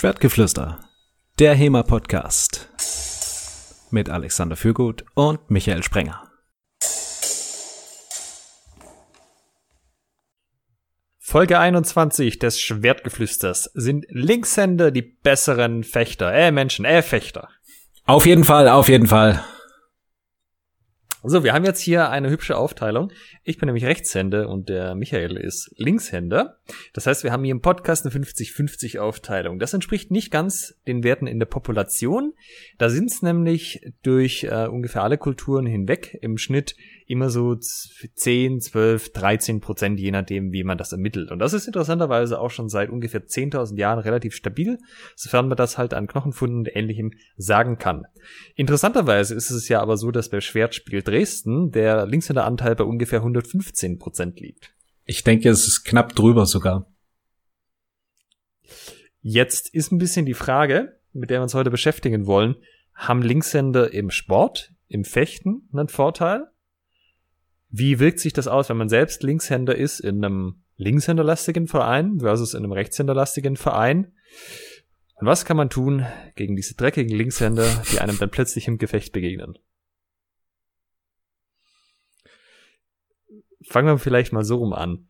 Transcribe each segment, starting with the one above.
Schwertgeflüster, der HEMA-Podcast mit Alexander Fürgut und Michael Sprenger. Folge 21 des Schwertgeflüsters. Sind Linkshänder die besseren Fechter? Äh, Menschen, äh, Fechter. Auf jeden Fall, auf jeden Fall. So, wir haben jetzt hier eine hübsche Aufteilung. Ich bin nämlich Rechtshänder und der Michael ist Linkshänder. Das heißt, wir haben hier im Podcast eine 50-50 Aufteilung. Das entspricht nicht ganz den Werten in der Population. Da sind es nämlich durch äh, ungefähr alle Kulturen hinweg im Schnitt immer so 10, 12, 13 Prozent, je nachdem, wie man das ermittelt. Und das ist interessanterweise auch schon seit ungefähr 10.000 Jahren relativ stabil, sofern man das halt an Knochenfunden und Ähnlichem sagen kann. Interessanterweise ist es ja aber so, dass bei Schwertspiel Dresden der Linkshänderanteil bei ungefähr 115 Prozent liegt. Ich denke, es ist knapp drüber sogar. Jetzt ist ein bisschen die Frage, mit der wir uns heute beschäftigen wollen, haben Linkshänder im Sport, im Fechten einen Vorteil? Wie wirkt sich das aus, wenn man selbst Linkshänder ist in einem linkshänderlastigen Verein versus in einem rechtshänderlastigen Verein? Und was kann man tun gegen diese dreckigen Linkshänder, die einem dann plötzlich im Gefecht begegnen? Fangen wir vielleicht mal so rum an.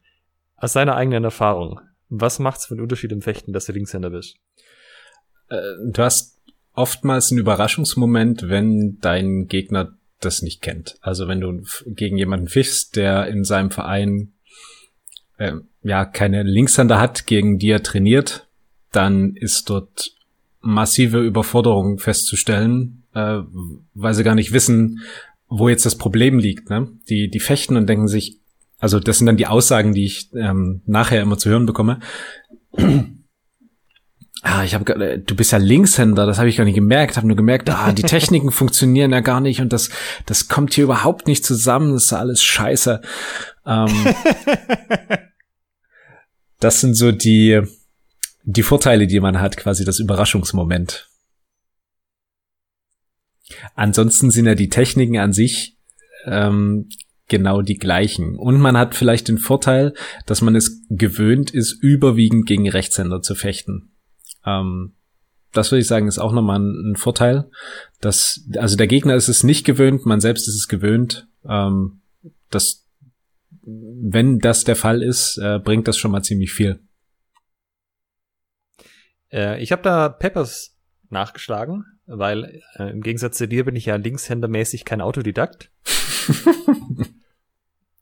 Aus seiner eigenen Erfahrung, was macht's für einen Unterschied im Fechten, dass du Linkshänder bist? Äh, du hast oftmals einen Überraschungsmoment, wenn dein Gegner das nicht kennt. Also wenn du gegen jemanden fischst, der in seinem Verein äh, ja keine Linkshänder hat, gegen die er trainiert, dann ist dort massive Überforderung festzustellen, äh, weil sie gar nicht wissen, wo jetzt das Problem liegt. Ne? Die, die fechten und denken sich, also das sind dann die Aussagen, die ich ähm, nachher immer zu hören bekomme. Ah, ich habe, äh, du bist ja Linkshänder, das habe ich gar nicht gemerkt. Habe nur gemerkt, ah, die Techniken funktionieren ja gar nicht und das, das kommt hier überhaupt nicht zusammen. Das ist alles Scheiße. Ähm, das sind so die die Vorteile, die man hat, quasi das Überraschungsmoment. Ansonsten sind ja die Techniken an sich ähm, genau die gleichen. Und man hat vielleicht den Vorteil, dass man es gewöhnt ist, überwiegend gegen Rechtshänder zu fechten. Ähm, das würde ich sagen, ist auch nochmal ein, ein Vorteil. Dass, also der Gegner ist es nicht gewöhnt, man selbst ist es gewöhnt. Ähm, das, wenn das der Fall ist, äh, bringt das schon mal ziemlich viel. Äh, ich habe da Peppers nachgeschlagen, weil äh, im Gegensatz zu dir bin ich ja linkshändermäßig kein Autodidakt.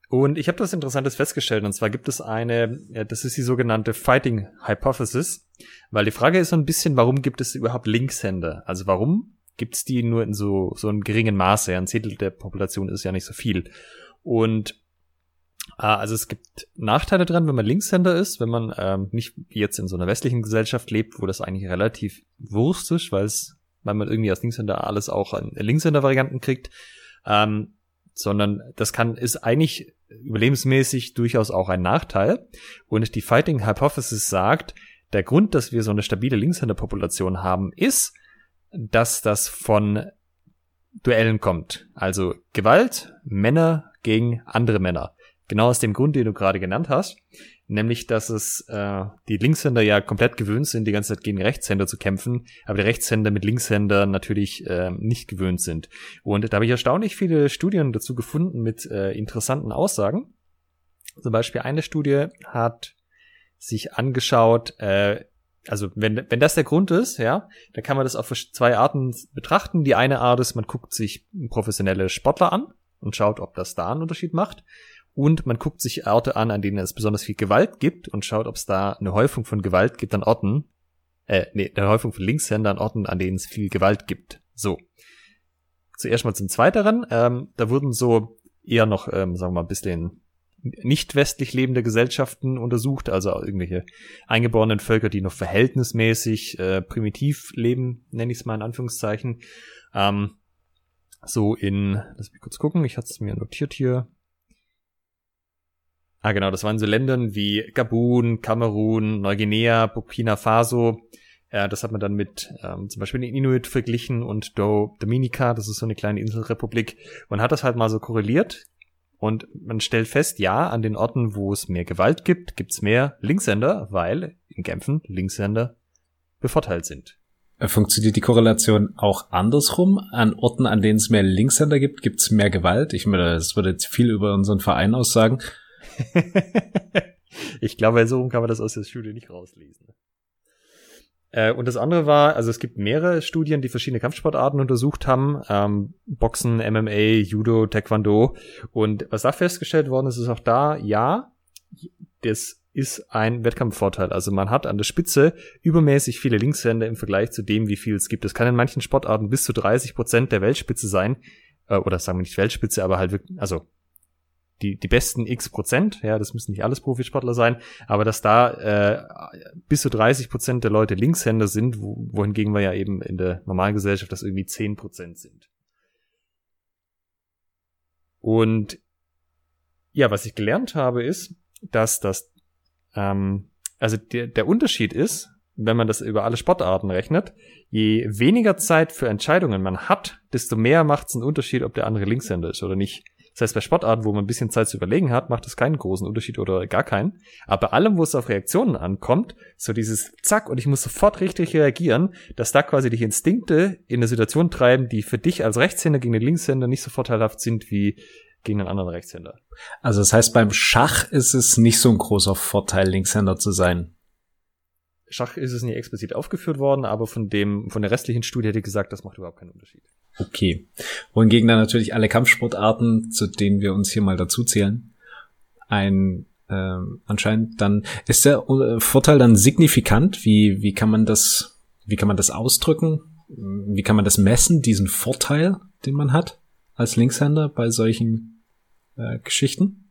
Und ich habe das Interessantes festgestellt, und zwar gibt es eine, das ist die sogenannte Fighting Hypothesis, weil die Frage ist so ein bisschen, warum gibt es überhaupt Linkshänder? Also warum gibt es die nur in so, so einem geringen Maße? Ein Zehntel der Population ist ja nicht so viel. Und äh, also es gibt Nachteile dran, wenn man Linkshänder ist, wenn man ähm, nicht jetzt in so einer westlichen Gesellschaft lebt, wo das eigentlich relativ Wurst ist, weil es, weil man irgendwie als Linkshänder alles auch an Linkshänder-Varianten kriegt. Ähm, sondern das kann, ist eigentlich überlebensmäßig durchaus auch ein Nachteil. Und die Fighting Hypothesis sagt, der Grund, dass wir so eine stabile Linkshänderpopulation haben, ist, dass das von Duellen kommt. Also Gewalt, Männer gegen andere Männer. Genau aus dem Grund, den du gerade genannt hast. Nämlich, dass es äh, die Linkshänder ja komplett gewöhnt sind, die ganze Zeit gegen Rechtshänder zu kämpfen, aber die Rechtshänder mit Linkshändern natürlich äh, nicht gewöhnt sind. Und da habe ich erstaunlich viele Studien dazu gefunden mit äh, interessanten Aussagen. Zum Beispiel eine Studie hat sich angeschaut, äh, also wenn, wenn das der Grund ist, ja, dann kann man das auf zwei Arten betrachten. Die eine Art ist, man guckt sich professionelle Sportler an und schaut, ob das da einen Unterschied macht und man guckt sich Orte an, an denen es besonders viel Gewalt gibt und schaut, ob es da eine Häufung von Gewalt gibt an Orten, äh, nee, eine Häufung von Linkshänder an Orten, an denen es viel Gewalt gibt. So. Zuerst mal zum Zweiteren, ähm, da wurden so eher noch, ähm, sagen wir mal, ein bisschen nicht westlich lebende Gesellschaften untersucht, also irgendwelche eingeborenen Völker, die noch verhältnismäßig äh, primitiv leben, nenne ich es mal in Anführungszeichen. Ähm, so in, lass mich kurz gucken, ich hatte es mir notiert hier, Ah, genau, das waren so Ländern wie Gabun, Kamerun, Neuguinea, Burkina Faso. Ja, das hat man dann mit ähm, zum Beispiel den Inuit verglichen und Do Dominica, das ist so eine kleine Inselrepublik. Man hat das halt mal so korreliert und man stellt fest, ja, an den Orten, wo es mehr Gewalt gibt, gibt's mehr Linkshänder, weil in Kämpfen Linkshänder bevorteilt sind. Äh, funktioniert die Korrelation auch andersrum? An Orten, an denen es mehr Linkshänder gibt, gibt es mehr Gewalt? Ich meine, das würde jetzt viel über unseren Verein aussagen. ich glaube, so kann man das aus der Studie nicht rauslesen. Äh, und das andere war, also es gibt mehrere Studien, die verschiedene Kampfsportarten untersucht haben. Ähm, Boxen, MMA, Judo, Taekwondo. Und was da festgestellt worden ist, ist auch da, ja, das ist ein Wettkampfvorteil. Also man hat an der Spitze übermäßig viele Linkshänder im Vergleich zu dem, wie viel es gibt. Es kann in manchen Sportarten bis zu 30 Prozent der Weltspitze sein. Äh, oder sagen wir nicht Weltspitze, aber halt wirklich, also die, die besten x Prozent, ja, das müssen nicht alles Profisportler sein, aber dass da äh, bis zu 30 Prozent der Leute Linkshänder sind, wo, wohingegen wir ja eben in der normalen Gesellschaft das irgendwie 10 Prozent sind. Und ja, was ich gelernt habe, ist, dass das, ähm, also der, der Unterschied ist, wenn man das über alle Sportarten rechnet, je weniger Zeit für Entscheidungen man hat, desto mehr macht es einen Unterschied, ob der andere Linkshänder ist oder nicht. Das heißt, bei Sportarten, wo man ein bisschen Zeit zu überlegen hat, macht es keinen großen Unterschied oder gar keinen. Aber bei allem, wo es auf Reaktionen ankommt, so dieses Zack und ich muss sofort richtig reagieren, dass da quasi die Instinkte in eine Situation treiben, die für dich als Rechtshänder gegen den Linkshänder nicht so vorteilhaft sind wie gegen einen anderen Rechtshänder. Also das heißt, beim Schach ist es nicht so ein großer Vorteil, Linkshänder zu sein. Schach ist es nie explizit aufgeführt worden, aber von dem, von der restlichen Studie hätte ich gesagt, das macht überhaupt keinen Unterschied. Okay. Wohingegen dann natürlich alle Kampfsportarten, zu denen wir uns hier mal dazu zählen, ein äh, anscheinend dann ist der äh, Vorteil dann signifikant. Wie wie kann man das wie kann man das ausdrücken? Wie kann man das messen? Diesen Vorteil, den man hat als Linkshänder bei solchen äh, Geschichten?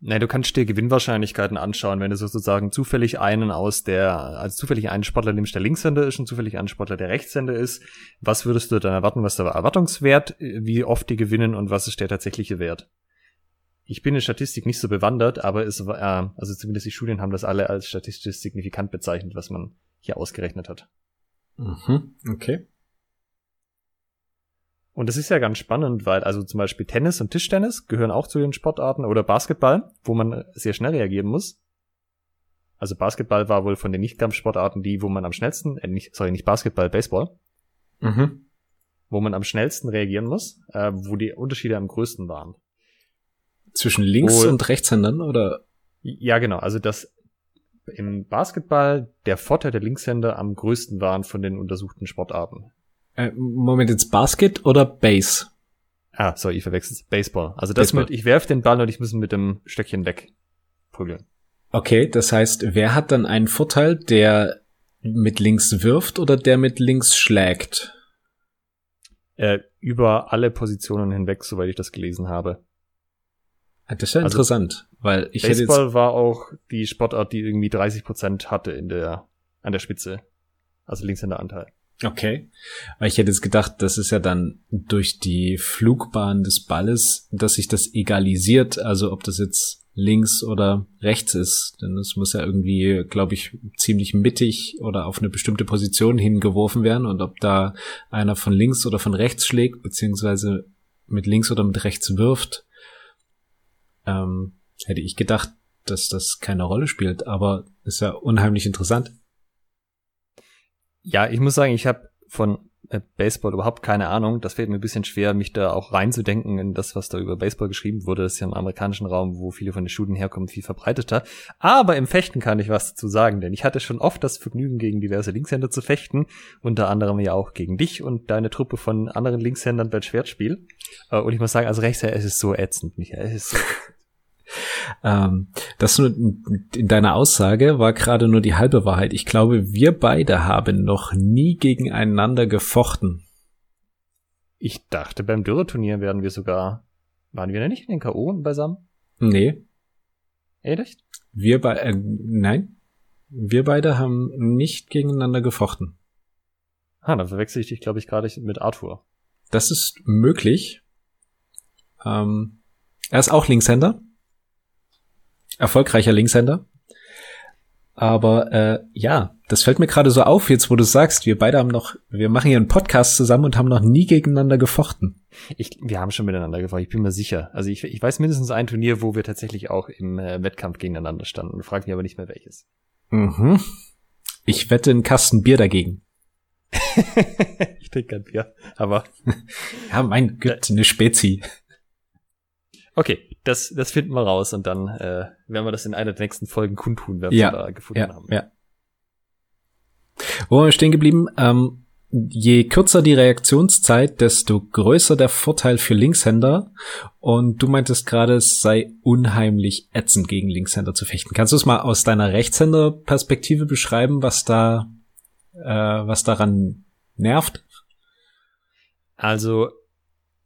Nee, du kannst dir Gewinnwahrscheinlichkeiten anschauen, wenn du sozusagen zufällig einen aus der, also zufällig einen Sportler nimmst, der Linkshänder ist und zufällig einen Sportler, der Rechtshänder ist. Was würdest du dann erwarten? Was ist der Erwartungswert? Wie oft die gewinnen und was ist der tatsächliche Wert? Ich bin in Statistik nicht so bewandert, aber es war, äh, also zumindest die Studien haben das alle als statistisch signifikant bezeichnet, was man hier ausgerechnet hat. Mhm, okay. Und das ist ja ganz spannend, weil also zum Beispiel Tennis und Tischtennis gehören auch zu den Sportarten oder Basketball, wo man sehr schnell reagieren muss. Also Basketball war wohl von den Nicht-Kampfsportarten die, wo man am schnellsten, äh, nicht, sorry, nicht Basketball, Baseball, mhm. wo man am schnellsten reagieren muss, äh, wo die Unterschiede am größten waren. Zwischen Links- wo, und Rechtshändern oder? Ja, genau. Also dass im Basketball der Vorteil der Linkshänder am größten waren von den untersuchten Sportarten. Äh, Moment, jetzt Basket oder Base? Ah, sorry, ich verwechsel's. Baseball. Also das Baseball. mit, ich werf den Ball und ich muss ihn mit dem Stöckchen wegprügeln. Okay, das heißt, wer hat dann einen Vorteil, der mit links wirft oder der mit links schlägt? Äh, über alle Positionen hinweg, soweit ich das gelesen habe. Ah, das ist ja also, interessant, weil ich Baseball hätte jetzt war auch die Sportart, die irgendwie 30 Prozent hatte in der an der Spitze, also links in der Anteil. Okay. Ich hätte jetzt gedacht, das ist ja dann durch die Flugbahn des Balles, dass sich das egalisiert, also ob das jetzt links oder rechts ist. Denn es muss ja irgendwie, glaube ich, ziemlich mittig oder auf eine bestimmte Position hingeworfen werden und ob da einer von links oder von rechts schlägt, beziehungsweise mit links oder mit rechts wirft, ähm, hätte ich gedacht, dass das keine Rolle spielt, aber ist ja unheimlich interessant. Ja, ich muss sagen, ich habe von äh, Baseball überhaupt keine Ahnung. Das fällt mir ein bisschen schwer, mich da auch reinzudenken in das, was da über Baseball geschrieben wurde. Das ist ja im amerikanischen Raum, wo viele von den Studien herkommen, viel verbreiteter. Aber im Fechten kann ich was dazu sagen, denn ich hatte schon oft das Vergnügen, gegen diverse Linkshänder zu fechten. Unter anderem ja auch gegen dich und deine Truppe von anderen Linkshändern beim Schwertspiel. Äh, und ich muss sagen, als Rechtshänder, es ist so ätzend, Michael. Es ist so. Ähm, das nur in deiner Aussage war gerade nur die halbe Wahrheit. Ich glaube, wir beide haben noch nie gegeneinander gefochten. Ich dachte, beim Dürreturnier werden wir sogar. Waren wir denn nicht in den K.O. beisammen? Nee. Ehrlich? Wir beide, äh, nein. Wir beide haben nicht gegeneinander gefochten. Ah, dann verwechsel ich dich, glaube ich, gerade mit Arthur. Das ist möglich. Ähm, er ist auch Linkshänder erfolgreicher Linkshänder. Aber äh, ja, das fällt mir gerade so auf, jetzt wo du sagst, wir beide haben noch, wir machen hier einen Podcast zusammen und haben noch nie gegeneinander gefochten. Ich, wir haben schon miteinander gefochten, ich bin mir sicher. Also ich, ich weiß mindestens ein Turnier, wo wir tatsächlich auch im äh, Wettkampf gegeneinander standen. Frag mich aber nicht mehr welches. Mhm. Ich wette einen Kasten Bier dagegen. ich trinke kein Bier, aber. ja, mein Gott, eine Spezi. Okay, das, das finden wir raus und dann äh, werden wir das in einer der nächsten Folgen kundtun, wenn ja, wir da gefunden ja, haben. Ja. Wo wir stehen geblieben? Ähm, je kürzer die Reaktionszeit, desto größer der Vorteil für Linkshänder. Und du meintest gerade, es sei unheimlich ätzend gegen Linkshänder zu fechten. Kannst du es mal aus deiner Rechtshänderperspektive beschreiben, was da, äh, was daran nervt? Also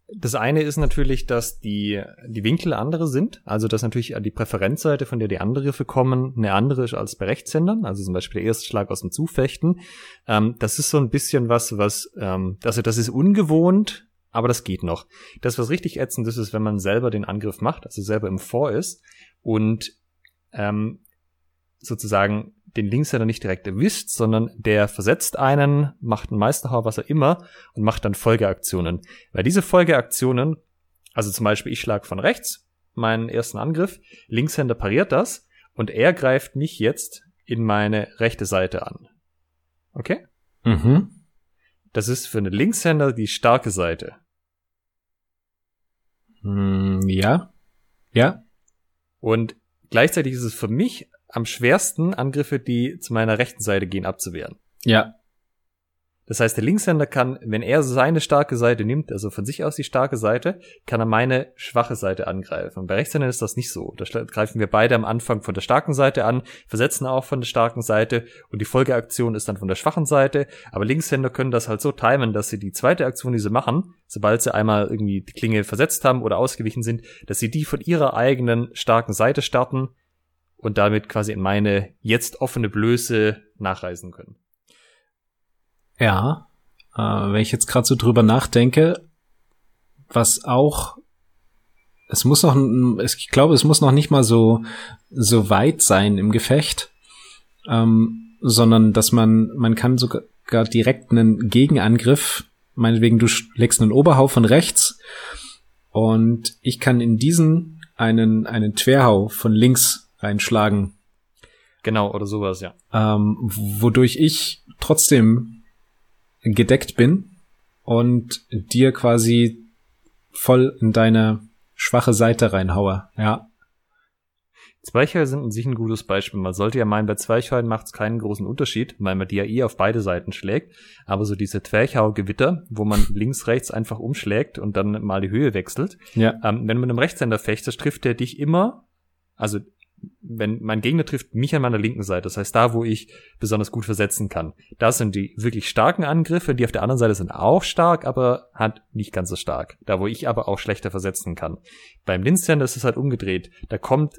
das eine ist natürlich, dass die, die Winkel andere sind. Also, dass natürlich die Präferenzseite, von der die Angriffe kommen, eine andere ist als bei Rechtshändern. Also zum Beispiel der erste Schlag aus dem Zufechten. Ähm, das ist so ein bisschen was, was, ähm, also das ist ungewohnt, aber das geht noch. Das, was richtig ätzend ist, ist, wenn man selber den Angriff macht, also selber im Vor ist und ähm, sozusagen den Linkshänder nicht direkt erwischt, sondern der versetzt einen, macht einen Meisterhauer, was er immer, und macht dann Folgeaktionen. Weil diese Folgeaktionen, also zum Beispiel ich schlag von rechts meinen ersten Angriff, Linkshänder pariert das und er greift mich jetzt in meine rechte Seite an. Okay? Mhm. Das ist für einen Linkshänder die starke Seite. Mm, ja. Ja. Und gleichzeitig ist es für mich am schwersten, Angriffe, die zu meiner rechten Seite gehen, abzuwehren. Ja. Das heißt, der Linkshänder kann, wenn er seine starke Seite nimmt, also von sich aus die starke Seite, kann er meine schwache Seite angreifen. Und bei Rechtshändern ist das nicht so. Da greifen wir beide am Anfang von der starken Seite an, versetzen auch von der starken Seite und die Folgeaktion ist dann von der schwachen Seite. Aber Linkshänder können das halt so timen, dass sie die zweite Aktion, die sie machen, sobald sie einmal irgendwie die Klinge versetzt haben oder ausgewichen sind, dass sie die von ihrer eigenen starken Seite starten und damit quasi in meine jetzt offene Blöße nachreisen können. Ja, äh, wenn ich jetzt gerade so drüber nachdenke, was auch, es muss noch, ich glaube, es muss noch nicht mal so so weit sein im Gefecht, ähm, sondern dass man man kann sogar direkt einen Gegenangriff, meinetwegen du legst einen Oberhau von rechts und ich kann in diesen einen einen Querhau von links reinschlagen. Genau, oder sowas, ja. Ähm, wodurch ich trotzdem gedeckt bin und dir quasi voll in deine schwache Seite reinhaue, ja. Zweichheuer sind an sich ein gutes Beispiel. Man sollte ja meinen, bei Zweichheuern macht es keinen großen Unterschied, weil man die ja eh auf beide Seiten schlägt. Aber so diese Zwerchhau-Gewitter, wo man links, rechts einfach umschlägt und dann mal die Höhe wechselt. Ja. Ähm, wenn man mit einem Rechtshänder fechtest, trifft der dich immer, also wenn mein Gegner trifft mich an meiner linken Seite, das heißt da, wo ich besonders gut versetzen kann. Das sind die wirklich starken Angriffe, die auf der anderen Seite sind auch stark, aber halt nicht ganz so stark. Da, wo ich aber auch schlechter versetzen kann. Beim Linkshänder ist es halt umgedreht. Da kommt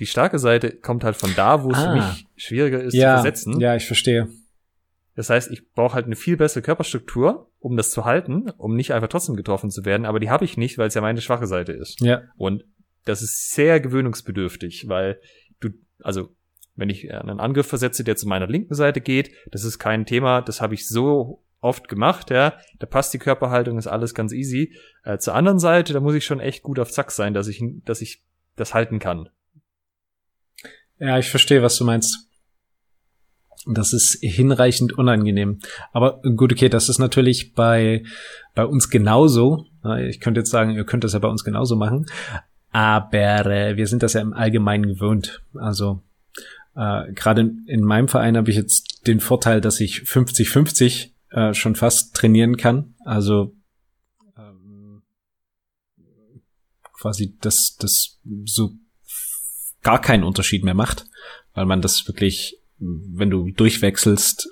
die starke Seite kommt halt von da, wo es Ah. für mich schwieriger ist ja, zu versetzen. ja, ich verstehe. Das heißt, ich brauche halt eine viel bessere Körperstruktur, um das zu halten, um nicht einfach trotzdem getroffen zu werden, aber die habe ich nicht, weil es ja meine schwache Seite ist. Ja, Und das ist sehr gewöhnungsbedürftig, weil du, also wenn ich einen Angriff versetze, der zu meiner linken Seite geht, das ist kein Thema, das habe ich so oft gemacht, ja, da passt die Körperhaltung, ist alles ganz easy. Äh, zur anderen Seite, da muss ich schon echt gut auf Zack sein, dass ich, dass ich das halten kann. ja, ich verstehe, was du meinst. Das ist hinreichend unangenehm. Aber gut, okay, das ist natürlich bei, bei uns genauso. Ich könnte jetzt sagen, ihr könnt das ja bei uns genauso machen. Aber äh, wir sind das ja im Allgemeinen gewöhnt. Also äh, gerade in, in meinem Verein habe ich jetzt den Vorteil, dass ich 50-50 äh, schon fast trainieren kann. Also ähm, quasi das, das so gar keinen Unterschied mehr macht, weil man das wirklich, wenn du durchwechselst,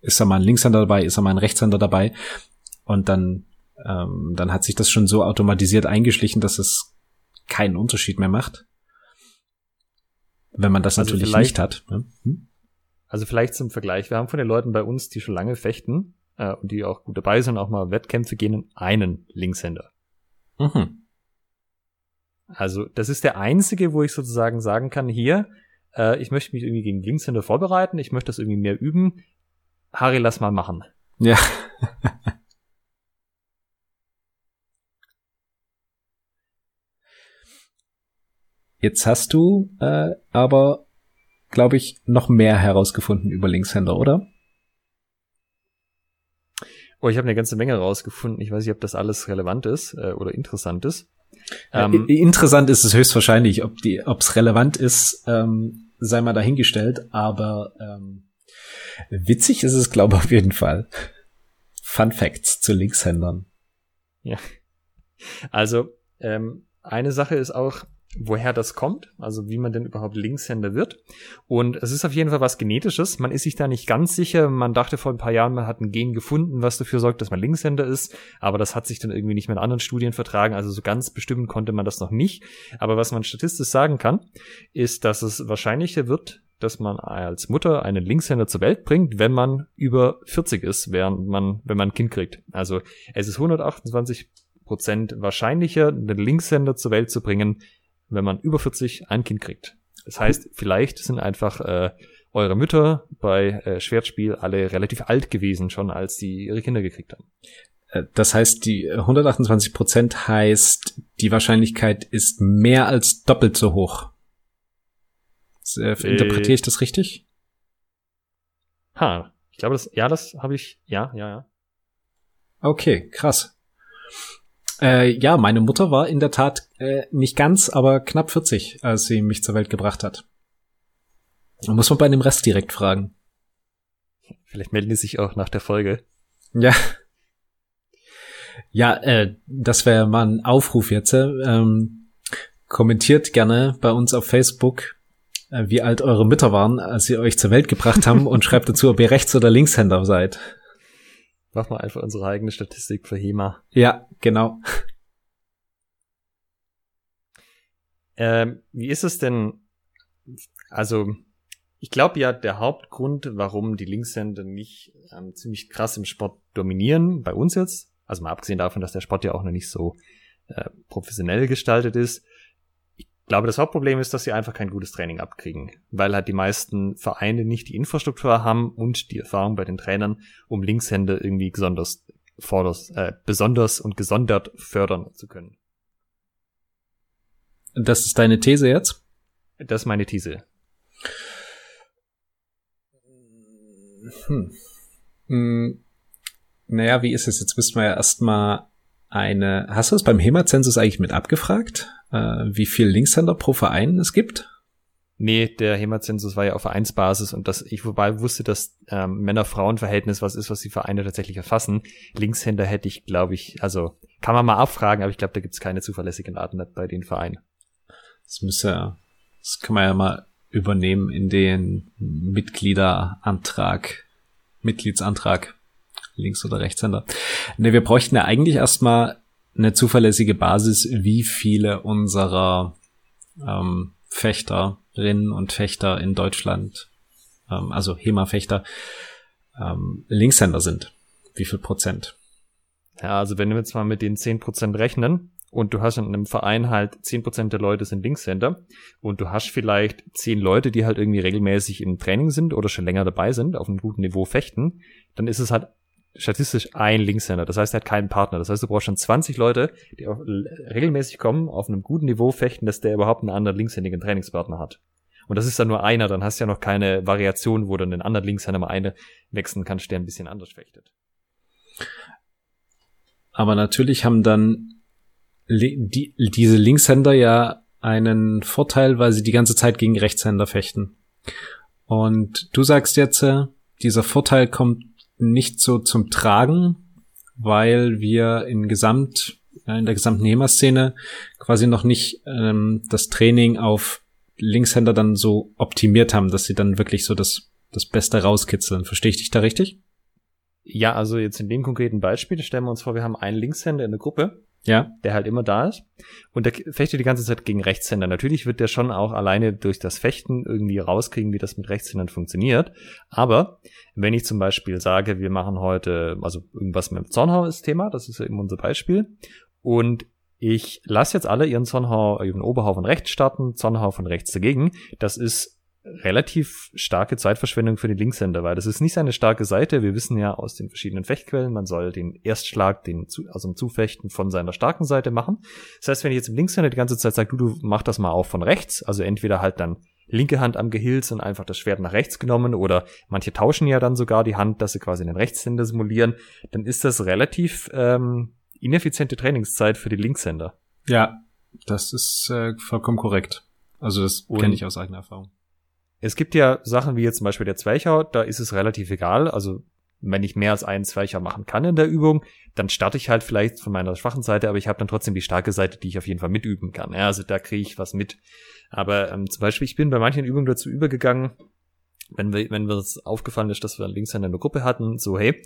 ist da mal ein Linkshänder dabei, ist da mal ein Rechtshänder dabei und dann, ähm, dann hat sich das schon so automatisiert eingeschlichen, dass es keinen Unterschied mehr macht. Wenn man das Also natürlich nicht hat. ne? Hm? Also vielleicht zum Vergleich, wir haben von den Leuten bei uns, die schon lange fechten äh, und die auch gut dabei sind, auch mal Wettkämpfe gehen, einen Linkshänder. Mhm. Also das ist der einzige, wo ich sozusagen sagen kann, hier, äh, ich möchte mich irgendwie gegen Linkshänder vorbereiten, ich möchte das irgendwie mehr üben. Harry, lass mal machen. Ja. Jetzt hast du äh, aber glaube ich, noch mehr herausgefunden über Linkshänder, oder? Oh, ich habe eine ganze Menge herausgefunden. Ich weiß nicht, ob das alles relevant ist äh, oder interessant ist. Ähm, interessant ist es höchstwahrscheinlich, ob die, ob es relevant ist, ähm, sei mal dahingestellt. Aber ähm, witzig ist es, glaube ich, auf jeden Fall. Fun Facts zu Linkshändern. Ja. Also ähm, eine Sache ist auch, woher das kommt, also wie man denn überhaupt Linkshänder wird. Und es ist auf jeden Fall was Genetisches. Man ist sich da nicht ganz sicher. Man dachte vor ein paar Jahren, man hat ein Gen gefunden, was dafür sorgt, dass man Linkshänder ist. Aber das hat sich dann irgendwie nicht mehr in anderen Studien vertragen. Also so ganz bestimmen konnte man das noch nicht. Aber was man statistisch sagen kann, ist, dass es wahrscheinlicher wird, dass man als Mutter einen Linkshänder zur Welt bringt, wenn man über 40 ist, während man, wenn man ein Kind kriegt. Also es ist 128 Prozent wahrscheinlicher, einen Linkshänder zur Welt zu bringen, wenn man über 40 ein Kind kriegt. Das heißt, vielleicht sind einfach äh, eure Mütter bei äh, Schwertspiel alle relativ alt gewesen schon, als sie ihre Kinder gekriegt haben. Äh, das heißt, die 128 Prozent heißt, die Wahrscheinlichkeit ist mehr als doppelt so hoch. Äh, interpretiere ich das richtig? Ha, ich glaube, das, ja, das habe ich, ja, ja, ja. Okay, krass. Äh, ja, meine Mutter war in der Tat äh, nicht ganz, aber knapp 40, als sie mich zur Welt gebracht hat. Da muss man bei dem Rest direkt fragen. Vielleicht melden die sich auch nach der Folge. Ja. Ja, äh, das wäre mal ein Aufruf jetzt. Ähm, kommentiert gerne bei uns auf Facebook, äh, wie alt eure Mütter waren, als sie euch zur Welt gebracht haben und schreibt dazu, ob ihr Rechts- oder Linkshänder seid. Mach mal einfach unsere eigene Statistik für HEMA. Ja, genau. Ähm, wie ist es denn? Also, ich glaube ja, der Hauptgrund, warum die Linkshänder nicht ähm, ziemlich krass im Sport dominieren, bei uns jetzt, also mal abgesehen davon, dass der Sport ja auch noch nicht so äh, professionell gestaltet ist, ich glaube, das Hauptproblem ist, dass sie einfach kein gutes Training abkriegen, weil halt die meisten Vereine nicht die Infrastruktur haben und die Erfahrung bei den Trainern, um Linkshänder irgendwie besonders, vorders, äh, besonders und gesondert fördern zu können. Das ist deine These jetzt? Das ist meine These. Hm. Hm. Naja, wie ist es? Jetzt müssen wir ja erstmal eine. Hast du es beim HEMA-Zensus eigentlich mit abgefragt? Äh, wie viel Linkshänder pro Verein es gibt? Nee, der HEMA-Zensus war ja auf Vereinsbasis und das, ich wobei wusste, dass ähm, Männer-Frauen-Verhältnis was ist, was die Vereine tatsächlich erfassen. Linkshänder hätte ich, glaube ich, also kann man mal abfragen, aber ich glaube, da gibt es keine zuverlässigen Daten bei den Vereinen. Das müsste, das kann man ja mal übernehmen in den Mitgliederantrag, Mitgliedsantrag, Links- oder Rechtshänder. Ne, wir bräuchten ja eigentlich erstmal eine zuverlässige Basis, wie viele unserer ähm, Fechterinnen und Fechter in Deutschland, ähm, also HEMA-Fechter, ähm, Linkshänder sind. Wie viel Prozent? Ja, also wenn wir jetzt mal mit den zehn Prozent rechnen und du hast in einem Verein halt zehn Prozent der Leute sind Linkshänder und du hast vielleicht zehn Leute, die halt irgendwie regelmäßig im Training sind oder schon länger dabei sind, auf einem guten Niveau fechten, dann ist es halt statistisch ein Linkshänder. Das heißt, er hat keinen Partner. Das heißt, du brauchst schon 20 Leute, die auch regelmäßig kommen, auf einem guten Niveau fechten, dass der überhaupt einen anderen linkshändigen Trainingspartner hat. Und das ist dann nur einer, dann hast du ja noch keine Variation, wo du einen anderen Linkshänder mal eine wechseln kannst, der ein bisschen anders fechtet. Aber natürlich haben dann die, diese Linkshänder ja einen Vorteil, weil sie die ganze Zeit gegen Rechtshänder fechten. Und du sagst jetzt, äh, dieser Vorteil kommt nicht so zum Tragen, weil wir in Gesamt, in der gesamten HEMA-Szene quasi noch nicht ähm, das Training auf Linkshänder dann so optimiert haben, dass sie dann wirklich so das, das Beste rauskitzeln. Verstehe ich dich da richtig? Ja, also jetzt in dem konkreten Beispiel stellen wir uns vor, wir haben einen Linkshänder in der Gruppe ja. Der halt immer da ist. Und der fechtet die ganze Zeit gegen Rechtshänder. Natürlich wird der schon auch alleine durch das Fechten irgendwie rauskriegen, wie das mit Rechtshändern funktioniert. Aber wenn ich zum Beispiel sage, wir machen heute, also irgendwas mit dem Zornhau ist Thema, das ist ja eben unser Beispiel. Und ich lasse jetzt alle ihren Zornhau, ihren Oberhau von rechts starten, Zornhau von rechts dagegen. Das ist relativ starke Zeitverschwendung für den Linkshänder, weil das ist nicht seine starke Seite. Wir wissen ja aus den verschiedenen Fechtquellen, man soll den Erstschlag, den also dem Zufechten von seiner starken Seite machen. Das heißt, wenn ich jetzt im Linkshänder die ganze Zeit sage, du, du mach das mal auch von rechts, also entweder halt dann linke Hand am Gehilz und einfach das Schwert nach rechts genommen oder manche tauschen ja dann sogar die Hand, dass sie quasi den Rechtshänder simulieren, dann ist das relativ ähm, ineffiziente Trainingszeit für die Linkshänder. Ja, das ist äh, vollkommen korrekt. Also das kenne ich aus eigener Erfahrung. Es gibt ja Sachen wie jetzt zum Beispiel der Zweicher, da ist es relativ egal. Also wenn ich mehr als einen Zweicher machen kann in der Übung, dann starte ich halt vielleicht von meiner schwachen Seite, aber ich habe dann trotzdem die starke Seite, die ich auf jeden Fall mitüben kann. Ja, also da kriege ich was mit. Aber ähm, zum Beispiel, ich bin bei manchen Übungen dazu übergegangen, wenn wir, wenn wir es aufgefallen ist, dass wir links eine Gruppe hatten, so hey,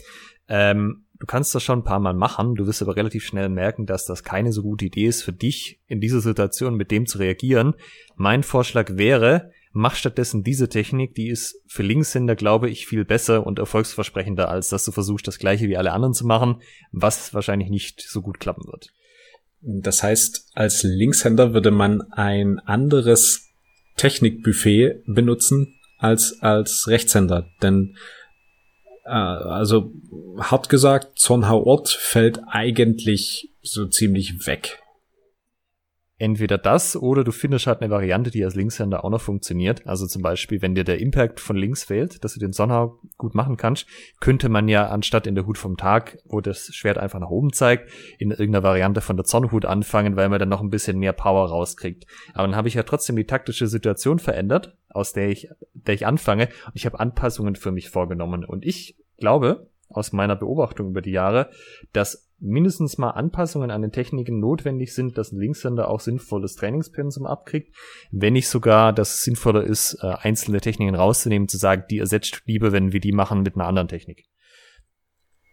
ähm, du kannst das schon ein paar Mal machen, du wirst aber relativ schnell merken, dass das keine so gute Idee ist für dich, in dieser Situation mit dem zu reagieren. Mein Vorschlag wäre, mach stattdessen diese Technik, die ist für Linkshänder, glaube ich, viel besser und erfolgsversprechender, als dass du versuchst, das gleiche wie alle anderen zu machen, was wahrscheinlich nicht so gut klappen wird. Das heißt, als Linkshänder würde man ein anderes Technikbuffet benutzen als als Rechtshänder, denn äh, also hart gesagt, Zornhau Ort fällt eigentlich so ziemlich weg entweder das oder du findest halt eine Variante, die als Linkshänder auch noch funktioniert. Also zum Beispiel, wenn dir der Impact von links fehlt, dass du den Sonnenhau gut machen kannst, könnte man ja anstatt in der Hut vom Tag, wo das Schwert einfach nach oben zeigt, in irgendeiner Variante von der Zornhut anfangen, weil man dann noch ein bisschen mehr Power rauskriegt. Aber dann habe ich ja trotzdem die taktische Situation verändert, aus der ich, der ich anfange und ich habe Anpassungen für mich vorgenommen. Und ich glaube, aus meiner Beobachtung über die Jahre, dass mindestens mal Anpassungen an den Techniken notwendig sind, dass ein Linkshänder auch sinnvolles Trainingspensum abkriegt. Wenn nicht sogar, dass es sinnvoller ist, äh, einzelne Techniken rauszunehmen, zu sagen, die ersetzt lieber, wenn wir die machen mit einer anderen Technik.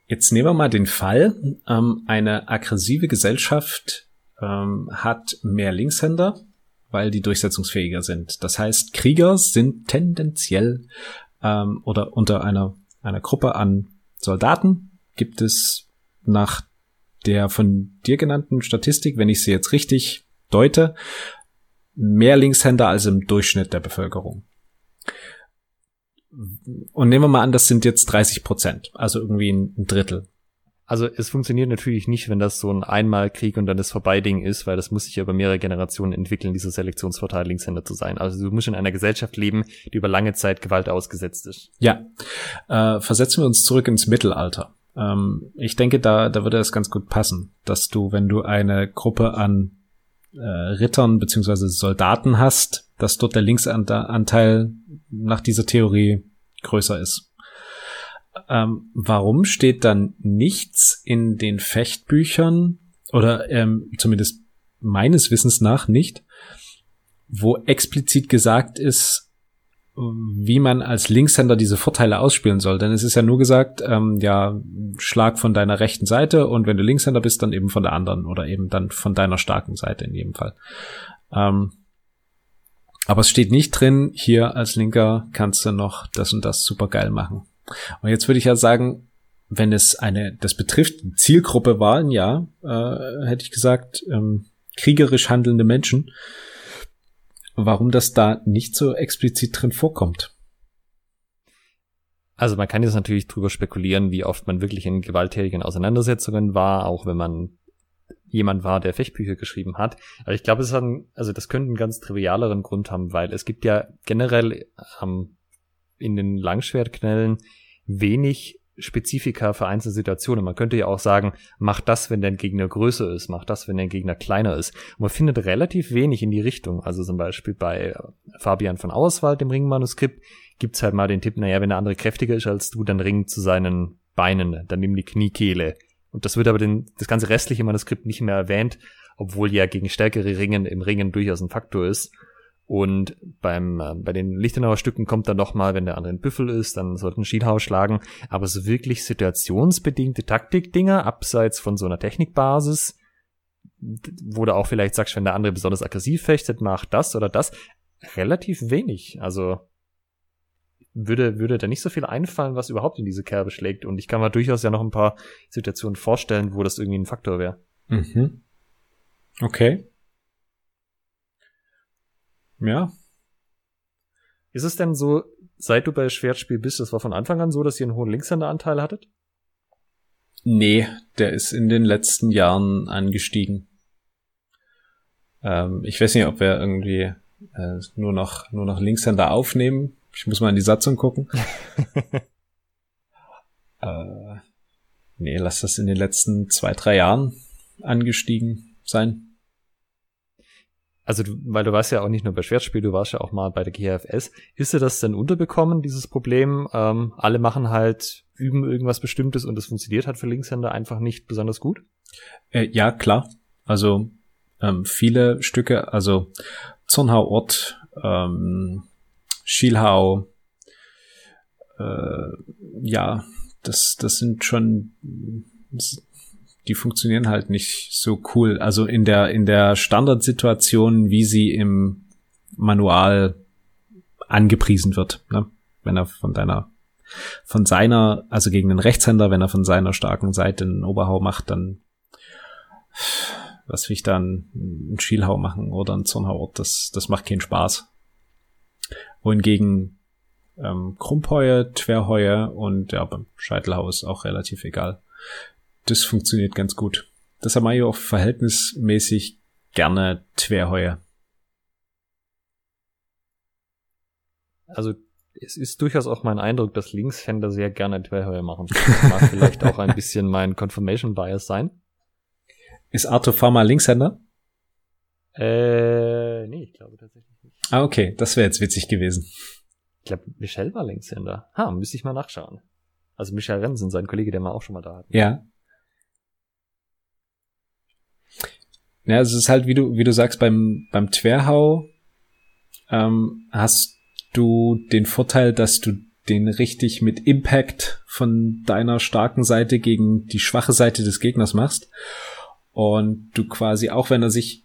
Jetzt nehmen wir mal den Fall, ähm, eine aggressive Gesellschaft ähm, hat mehr Linkshänder, weil die durchsetzungsfähiger sind. Das heißt, Krieger sind tendenziell ähm, oder unter einer, einer Gruppe an Soldaten gibt es nach der von dir genannten Statistik, wenn ich sie jetzt richtig deute, mehr Linkshänder als im Durchschnitt der Bevölkerung. Und nehmen wir mal an, das sind jetzt 30 Prozent, also irgendwie ein Drittel. Also es funktioniert natürlich nicht, wenn das so ein Einmalkrieg und dann das Vorbei-Ding ist, weil das muss sich ja über mehrere Generationen entwickeln, dieser Selektionsvorteil Linkshänder zu sein. Also du musst in einer Gesellschaft leben, die über lange Zeit Gewalt ausgesetzt ist. Ja. Äh, versetzen wir uns zurück ins Mittelalter. Ähm, ich denke, da, da würde es ganz gut passen, dass du, wenn du eine Gruppe an äh, Rittern beziehungsweise Soldaten hast, dass dort der Linksanteil nach dieser Theorie größer ist. Ähm, warum steht dann nichts in den Fechtbüchern oder ähm, zumindest meines Wissens nach nicht, wo explizit gesagt ist, wie man als Linkshänder diese Vorteile ausspielen soll. Denn es ist ja nur gesagt, ähm, ja, Schlag von deiner rechten Seite und wenn du Linkshänder bist, dann eben von der anderen oder eben dann von deiner starken Seite in jedem Fall. Ähm, aber es steht nicht drin, hier als Linker kannst du noch das und das super geil machen. Und jetzt würde ich ja sagen, wenn es eine, das betrifft Zielgruppe Wahlen, ja, äh, hätte ich gesagt, ähm, kriegerisch handelnde Menschen, warum das da nicht so explizit drin vorkommt. Also man kann jetzt natürlich drüber spekulieren, wie oft man wirklich in gewalttätigen Auseinandersetzungen war, auch wenn man jemand war, der Fechtbücher geschrieben hat. Aber ich glaube, es hat, also das könnte einen ganz trivialeren Grund haben, weil es gibt ja generell ähm, in den Langschwertknellen wenig Spezifika für einzelne Situationen. Man könnte ja auch sagen, mach das, wenn dein Gegner größer ist, mach das, wenn dein Gegner kleiner ist. Und man findet relativ wenig in die Richtung. Also zum Beispiel bei äh, Fabian von Auswald, dem Ringmanuskript, gibt's halt mal den Tipp, naja, wenn der andere kräftiger ist als du, dann ring zu seinen Beinen, dann nimm die Kniekehle. Und das wird aber den, das ganze restliche Manuskript nicht mehr erwähnt, obwohl ja gegen stärkere Ringen im Ringen durchaus ein Faktor ist. Und beim, äh, bei den Lichtenauer Stücken kommt dann nochmal, wenn der andere ein Büffel ist, dann sollten Schienhau schlagen. Aber so wirklich situationsbedingte Taktikdinger, abseits von so einer Technikbasis, wo du auch vielleicht sagst, wenn der andere besonders aggressiv fechtet, macht das oder das, relativ wenig. Also würde, würde da nicht so viel einfallen, was überhaupt in diese Kerbe schlägt. Und ich kann mir durchaus ja noch ein paar Situationen vorstellen, wo das irgendwie ein Faktor wäre. Mhm. Okay. Ja. Ist es denn so, seit du bei Schwertspiel bist, das war von Anfang an so, dass ihr einen hohen Linkshänderanteil hattet? Nee, der ist in den letzten Jahren angestiegen. Ähm, ich weiß nicht, ob wir irgendwie äh, nur noch nur noch Linkshänder aufnehmen. Ich muss mal in die Satzung gucken. äh, nee, lass das in den letzten zwei, drei Jahren angestiegen sein. Also, du, weil du warst ja auch nicht nur bei Schwertspiel, du warst ja auch mal bei der GFS. Ist dir das denn unterbekommen, dieses Problem? Ähm, alle machen halt, üben irgendwas Bestimmtes und es funktioniert halt für Linkshänder einfach nicht besonders gut? Äh, ja, klar. Also ähm, viele Stücke, also Zornhau Ort, ähm, Schielhau, äh, ja, das, das sind schon, die funktionieren halt nicht so cool. Also in der, in der Standardsituation, wie sie im Manual angepriesen wird, ne? wenn er von deiner, von seiner, also gegen den Rechtshänder, wenn er von seiner starken Seite einen Oberhau macht, dann was will ich dann einen Schielhau machen oder einen Zornhau, das, das macht keinen Spaß. Wohingegen ähm, Krummheue, Twerheue und ja, beim Scheitelhaus auch relativ egal. Das funktioniert ganz gut. Das haben wir auch verhältnismäßig gerne Twerheue. Also es ist durchaus auch mein Eindruck, dass Linkshänder sehr gerne Twerheue machen. Das mag vielleicht auch ein bisschen mein Confirmation Bias sein. Ist Arthur Pharma Linkshänder? Äh, nee, ich glaube tatsächlich nicht. Ah, okay, das wäre jetzt witzig gewesen. Ich glaube, Michel war Linkshänder. Ha, müsste ich mal nachschauen. Also Michel Rensen, sein Kollege, der mal auch schon mal da hat. Ja. Ja, es ist halt, wie du, wie du sagst, beim, beim Twerhau ähm, hast du den Vorteil, dass du den richtig mit Impact von deiner starken Seite gegen die schwache Seite des Gegners machst. Und du quasi, auch wenn er sich,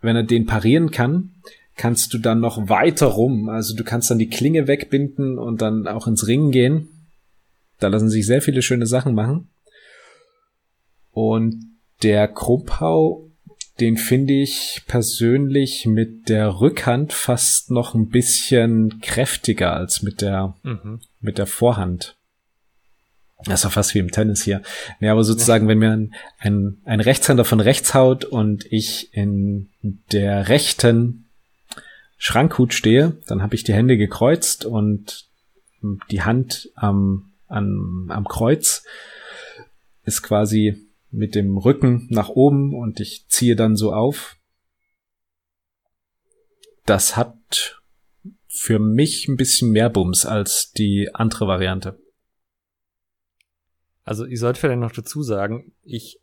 wenn er den parieren kann, kannst du dann noch weiter rum. Also du kannst dann die Klinge wegbinden und dann auch ins Ringen gehen. Da lassen sich sehr viele schöne Sachen machen. Und der Krumpau, den finde ich persönlich mit der Rückhand fast noch ein bisschen kräftiger als mit der, mhm. mit der Vorhand. Das ist doch fast wie im Tennis hier. Nee, aber sozusagen, wenn mir ein, ein, ein Rechtshänder von rechts haut und ich in der rechten Schrankhut stehe, dann habe ich die Hände gekreuzt und die Hand am, am, am Kreuz ist quasi mit dem Rücken nach oben und ich ziehe dann so auf. Das hat für mich ein bisschen mehr Bums als die andere Variante. Also ich sollte vielleicht noch dazu sagen, ich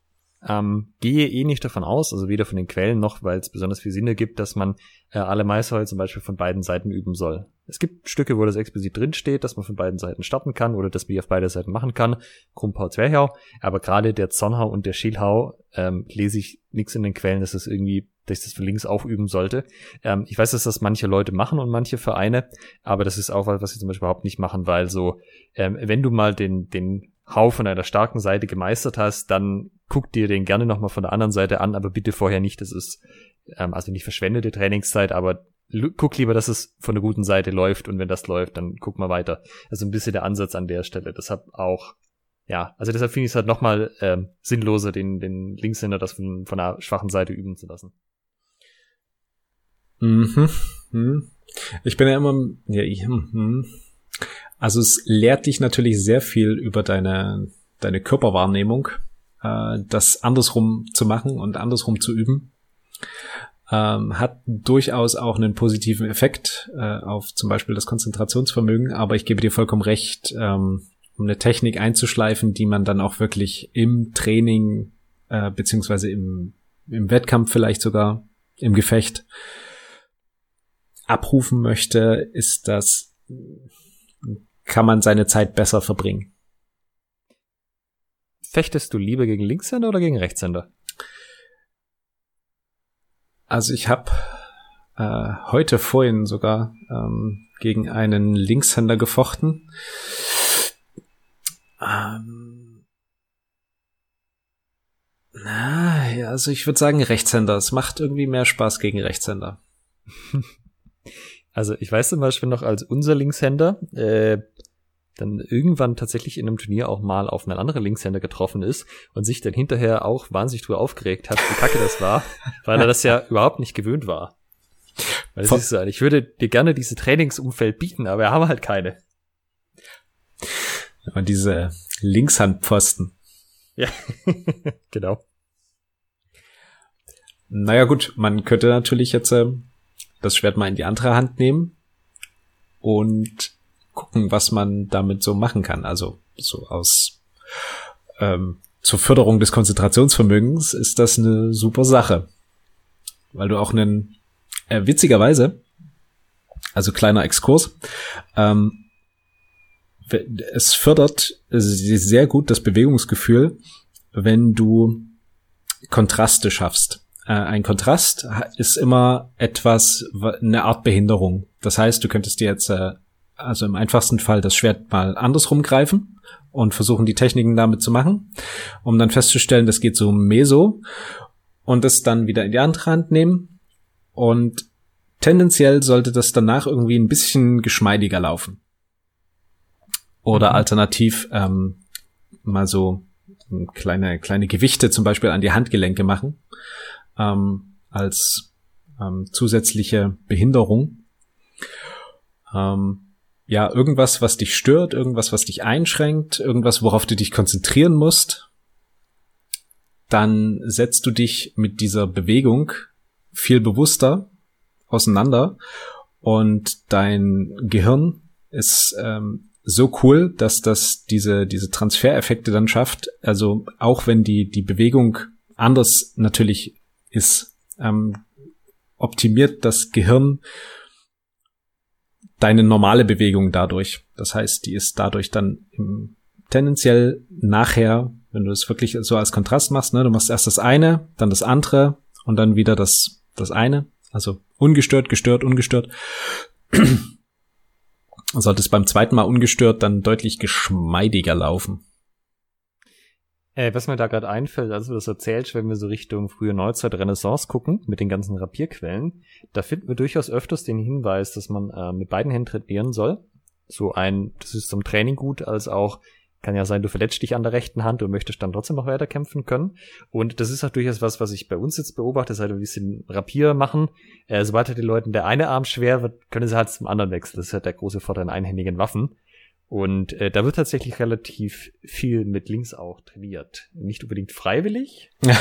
ähm, gehe eh nicht davon aus, also weder von den Quellen noch, weil es besonders viel Sinn ergibt, dass man äh, alle Maisheul zum Beispiel von beiden Seiten üben soll. Es gibt Stücke, wo das explizit drin steht, dass man von beiden Seiten starten kann oder dass man auf beide Seiten machen kann. Krumpau, Zwerchau. Aber gerade der Zornhau und der Schielhau ähm, lese ich nichts in den Quellen, dass das irgendwie, dass ich das von links auch üben sollte. Ähm, ich weiß, dass das manche Leute machen und manche Vereine, aber das ist auch was, was sie zum Beispiel überhaupt nicht machen, weil so, ähm, wenn du mal den, den Hau von einer starken Seite gemeistert hast, dann guck dir den gerne nochmal von der anderen Seite an, aber bitte vorher nicht, das ist ähm, also nicht verschwendete Trainingszeit, aber guck lieber, dass es von der guten Seite läuft und wenn das läuft, dann guck mal weiter. Also ein bisschen der Ansatz an der Stelle. Deshalb auch, ja, also deshalb finde ich es halt nochmal ähm, sinnloser, den, den Linkshänder das von, von einer schwachen Seite üben zu lassen. Mhm. mhm. Ich bin ja immer, ja, mhm. Also es lehrt dich natürlich sehr viel über deine, deine Körperwahrnehmung, äh, das andersrum zu machen und andersrum zu üben. Ähm, hat durchaus auch einen positiven Effekt äh, auf zum Beispiel das Konzentrationsvermögen, aber ich gebe dir vollkommen recht, ähm, um eine Technik einzuschleifen, die man dann auch wirklich im Training äh, beziehungsweise im, im Wettkampf vielleicht sogar im Gefecht abrufen möchte, ist das kann man seine Zeit besser verbringen. Fechtest du lieber gegen Linkshänder oder gegen Rechtshänder? Also ich habe äh, heute vorhin sogar ähm, gegen einen Linkshänder gefochten. Ähm, na, ja, also ich würde sagen Rechtshänder. Es macht irgendwie mehr Spaß gegen Rechtshänder. Also ich weiß zum Beispiel noch, als unser Linkshänder äh, dann irgendwann tatsächlich in einem Turnier auch mal auf einen anderen Linkshänder getroffen ist und sich dann hinterher auch wahnsinnig drüber aufgeregt hat, wie kacke das war, weil er das ja überhaupt nicht gewöhnt war. Weil es ist so, ich würde dir gerne diese Trainingsumfeld bieten, aber wir haben halt keine. Und diese Linkshandpfosten. Ja, genau. Naja gut, man könnte natürlich jetzt äh, das Schwert mal in die andere Hand nehmen und gucken, was man damit so machen kann. Also so aus ähm, zur Förderung des Konzentrationsvermögens ist das eine super Sache. Weil du auch einen, äh, witzigerweise, also kleiner Exkurs, ähm, es fördert sehr gut das Bewegungsgefühl, wenn du Kontraste schaffst. Äh, ein Kontrast ist immer etwas, eine Art Behinderung. Das heißt, du könntest dir jetzt, äh, also im einfachsten Fall das Schwert mal andersrum greifen und versuchen, die Techniken damit zu machen, um dann festzustellen, das geht so meso und das dann wieder in die andere Hand nehmen und tendenziell sollte das danach irgendwie ein bisschen geschmeidiger laufen. Oder mhm. alternativ ähm, mal so kleine, kleine Gewichte zum Beispiel an die Handgelenke machen, ähm, als ähm, zusätzliche Behinderung. Ähm, ja, irgendwas, was dich stört, irgendwas, was dich einschränkt, irgendwas, worauf du dich konzentrieren musst, dann setzt du dich mit dieser Bewegung viel bewusster auseinander und dein Gehirn ist ähm, so cool, dass das diese, diese Transfereffekte dann schafft. Also auch wenn die, die Bewegung anders natürlich ist, ähm, optimiert das Gehirn deine normale Bewegung dadurch. Das heißt, die ist dadurch dann im, tendenziell nachher, wenn du es wirklich so als Kontrast machst, ne, du machst erst das eine, dann das andere und dann wieder das, das eine. Also ungestört, gestört, ungestört sollte es beim zweiten Mal ungestört dann deutlich geschmeidiger laufen. Äh, was mir da gerade einfällt, als du das erzählst, wenn wir so Richtung frühe Neuzeit Renaissance gucken, mit den ganzen Rapierquellen, da finden wir durchaus öfters den Hinweis, dass man äh, mit beiden Händen trainieren soll. So ein, das ist zum Training gut, als auch kann ja sein, du verletzt dich an der rechten Hand und möchtest dann trotzdem noch weiter kämpfen können. Und das ist auch durchaus was, was ich bei uns jetzt beobachte, seit wir ein bisschen Rapier machen. Äh, sobald halt den Leuten der eine Arm schwer wird, können sie halt zum anderen wechseln. Das ist halt der große Vorteil in einhändigen Waffen. Und äh, da wird tatsächlich relativ viel mit links auch trainiert. Nicht unbedingt freiwillig.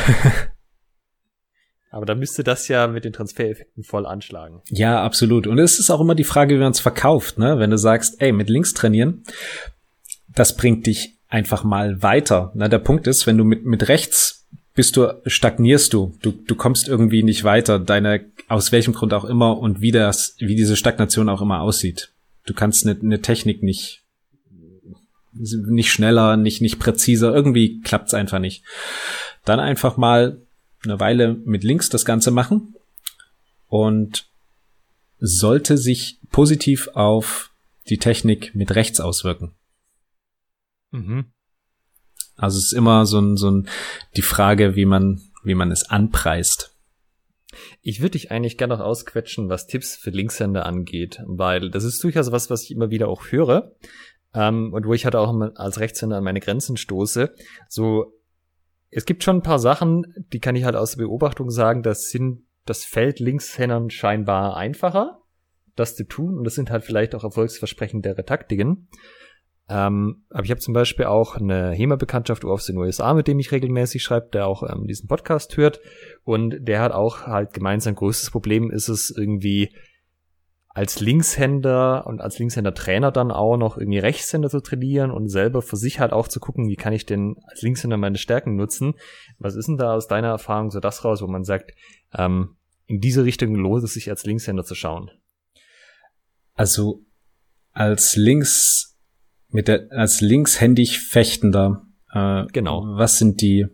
Aber da müsste das ja mit den Transfereffekten voll anschlagen. Ja, absolut. Und es ist auch immer die Frage, wie man es verkauft, ne? Wenn du sagst, ey, mit links trainieren, das bringt dich einfach mal weiter. Na, der Punkt ist, wenn du mit, mit rechts bist du, stagnierst du. Du, du kommst irgendwie nicht weiter. Deine, aus welchem Grund auch immer und wie das, wie diese Stagnation auch immer aussieht. Du kannst eine, eine Technik nicht, nicht schneller, nicht, nicht präziser. Irgendwie klappt's einfach nicht. Dann einfach mal eine Weile mit links das Ganze machen und sollte sich positiv auf die Technik mit rechts auswirken. Mhm. Also es ist immer so ein, so ein, die Frage, wie man, wie man es anpreist. Ich würde dich eigentlich gerne noch ausquetschen, was Tipps für Linkshänder angeht, weil das ist durchaus was, was ich immer wieder auch höre ähm, und wo ich halt auch als Rechtshänder an meine Grenzen stoße. So, es gibt schon ein paar Sachen, die kann ich halt aus der Beobachtung sagen, das sind das Feld Linkshändern scheinbar einfacher, das zu tun und das sind halt vielleicht auch erfolgsversprechendere Taktiken. Ähm, aber ich habe zum Beispiel auch eine HEMA-Bekanntschaft aus den USA, mit dem ich regelmäßig schreibe, der auch ähm, diesen Podcast hört. Und der hat auch halt gemeint, sein größtes Problem ist es irgendwie als Linkshänder und als Linkshänder-Trainer dann auch noch irgendwie Rechtshänder zu trainieren und selber für sich halt auch zu gucken, wie kann ich denn als Linkshänder meine Stärken nutzen. Was ist denn da aus deiner Erfahrung so das raus, wo man sagt, ähm, in diese Richtung lohnt es sich als Linkshänder zu schauen? Also als Links mit der als linkshändig fechtender. Äh, genau. Was sind die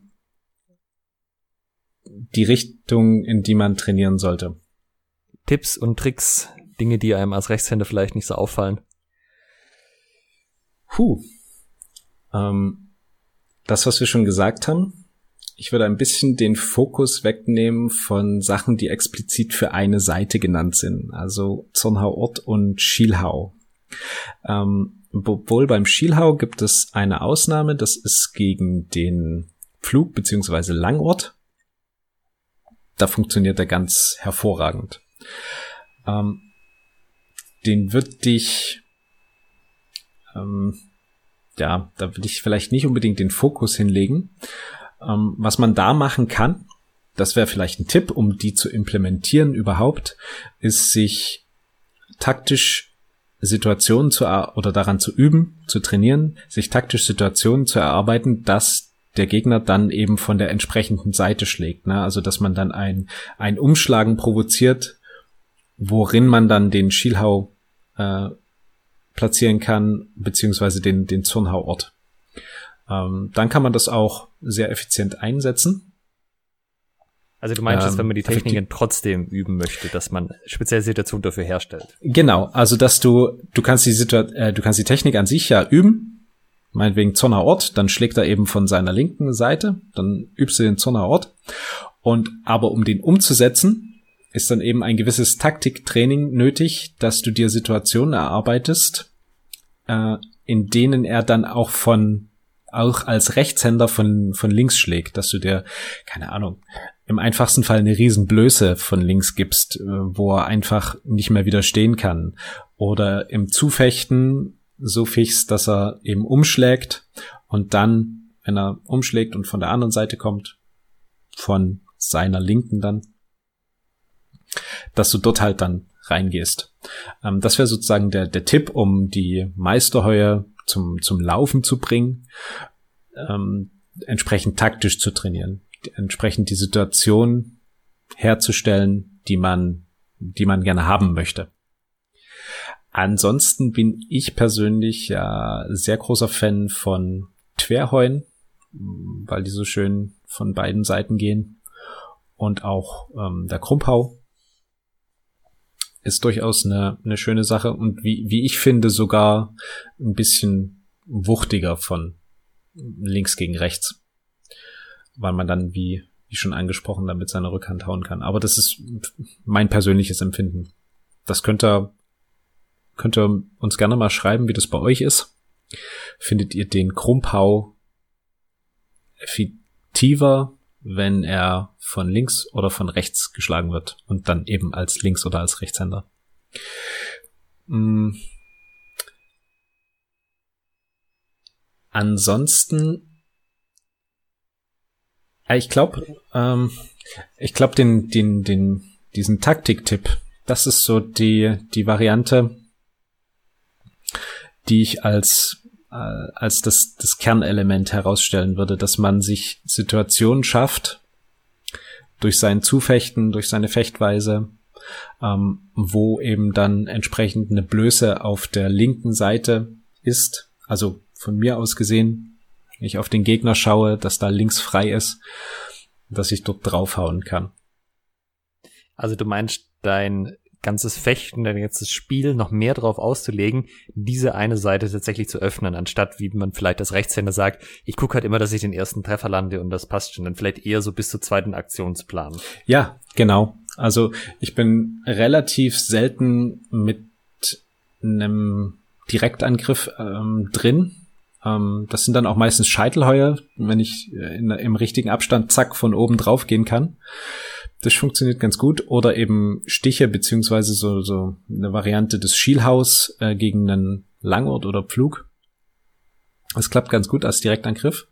die Richtung, in die man trainieren sollte? Tipps und Tricks, Dinge, die einem als Rechtshänder vielleicht nicht so auffallen. Puh. Ähm, das, was wir schon gesagt haben, ich würde ein bisschen den Fokus wegnehmen von Sachen, die explizit für eine Seite genannt sind. Also Zornhau Ort und Schielhau. Ähm, obwohl beim Schielhau gibt es eine Ausnahme, das ist gegen den Flug beziehungsweise Langort. Da funktioniert er ganz hervorragend. Ähm, den wird dich, ähm, ja, da würde ich vielleicht nicht unbedingt den Fokus hinlegen. Ähm, was man da machen kann, das wäre vielleicht ein Tipp, um die zu implementieren überhaupt, ist sich taktisch Situationen zu oder daran zu üben, zu trainieren, sich taktisch Situationen zu erarbeiten, dass der Gegner dann eben von der entsprechenden Seite schlägt. Ne? Also dass man dann ein, ein Umschlagen provoziert, worin man dann den Schielhau äh, platzieren kann, beziehungsweise den, den Zurnhauort. Ähm, dann kann man das auch sehr effizient einsetzen. Also du meinst, ähm, wenn man die Techniken trotzdem üben möchte, dass man spezielle Situationen dafür herstellt. Genau, also dass du, du kannst die Situation, äh, du kannst die Technik an sich ja üben, meinetwegen Zonner Ort, dann schlägt er eben von seiner linken Seite, dann übst du den Zonner Ort. Und aber um den umzusetzen, ist dann eben ein gewisses Taktiktraining nötig, dass du dir Situationen erarbeitest, äh, in denen er dann auch von auch als Rechtshänder von, von links schlägt, dass du dir, keine Ahnung, im einfachsten Fall eine Riesenblöße von links gibst, äh, wo er einfach nicht mehr widerstehen kann. Oder im Zufechten so fix, dass er eben umschlägt und dann, wenn er umschlägt und von der anderen Seite kommt, von seiner Linken dann, dass du dort halt dann reingehst. Ähm, das wäre sozusagen der, der Tipp, um die Meisterheue zum, zum Laufen zu bringen, ähm, entsprechend taktisch zu trainieren entsprechend die Situation herzustellen, die man, die man gerne haben möchte. Ansonsten bin ich persönlich ja sehr großer Fan von Twerheuen, weil die so schön von beiden Seiten gehen. Und auch ähm, der Krumpau ist durchaus eine, eine schöne Sache und wie, wie ich finde sogar ein bisschen wuchtiger von links gegen rechts weil man dann wie, wie schon angesprochen, dann mit seiner Rückhand hauen kann. Aber das ist mein persönliches Empfinden. Das könnt ihr, könnt ihr uns gerne mal schreiben, wie das bei euch ist. Findet ihr den Krumpau effektiver, wenn er von links oder von rechts geschlagen wird und dann eben als Links- oder als Rechtshänder? Hm. Ansonsten ich glaube, ähm, ich glaube, den, den, den, diesen Taktiktipp, das ist so die, die Variante, die ich als, äh, als das, das Kernelement herausstellen würde, dass man sich Situationen schafft, durch sein Zufechten, durch seine Fechtweise, ähm, wo eben dann entsprechend eine Blöße auf der linken Seite ist. Also von mir aus gesehen, wenn ich auf den Gegner schaue, dass da links frei ist, dass ich dort draufhauen kann. Also du meinst, dein ganzes Fechten, dein ganzes Spiel noch mehr drauf auszulegen, diese eine Seite tatsächlich zu öffnen, anstatt wie man vielleicht als Rechtshänder sagt, ich gucke halt immer, dass ich den ersten Treffer lande und das passt schon. Dann vielleicht eher so bis zur zweiten Aktionsplan. Ja, genau. Also ich bin relativ selten mit einem Direktangriff ähm, drin, ähm, das sind dann auch meistens Scheitelheuer, wenn ich äh, in, im richtigen Abstand zack von oben drauf gehen kann. Das funktioniert ganz gut. Oder eben Stiche, beziehungsweise so, so eine Variante des Schielhaus äh, gegen einen Langort oder Pflug. Das klappt ganz gut als Direktangriff.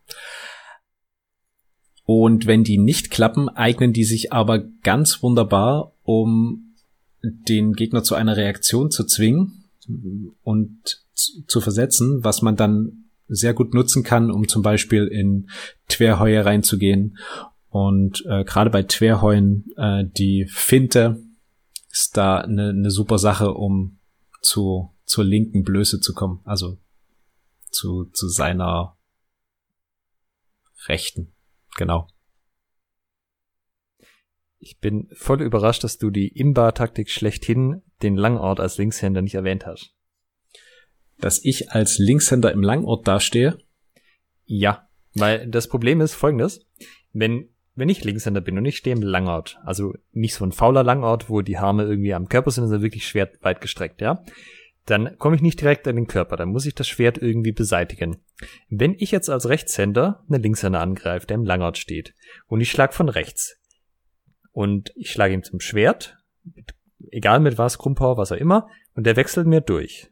Und wenn die nicht klappen, eignen die sich aber ganz wunderbar, um den Gegner zu einer Reaktion zu zwingen und zu versetzen, was man dann sehr gut nutzen kann, um zum Beispiel in Twerheue reinzugehen. Und äh, gerade bei Twerheuen, äh, die Finte ist da eine, eine super Sache, um zu, zur linken Blöße zu kommen. Also zu, zu seiner Rechten. Genau. Ich bin voll überrascht, dass du die Imba-Taktik schlechthin, den Langort als Linkshänder nicht erwähnt hast dass ich als Linkshänder im Langort dastehe? Ja. Weil das Problem ist folgendes, wenn, wenn ich Linkshänder bin und ich stehe im Langort, also nicht so ein fauler Langort, wo die Arme irgendwie am Körper sind, sondern wirklich schwer weit gestreckt, ja, dann komme ich nicht direkt an den Körper, dann muss ich das Schwert irgendwie beseitigen. Wenn ich jetzt als Rechtshänder eine Linkshänder angreife, der im Langort steht, und ich schlage von rechts, und ich schlage ihm zum Schwert, egal mit was, Krummpower, was auch immer, und der wechselt mir durch.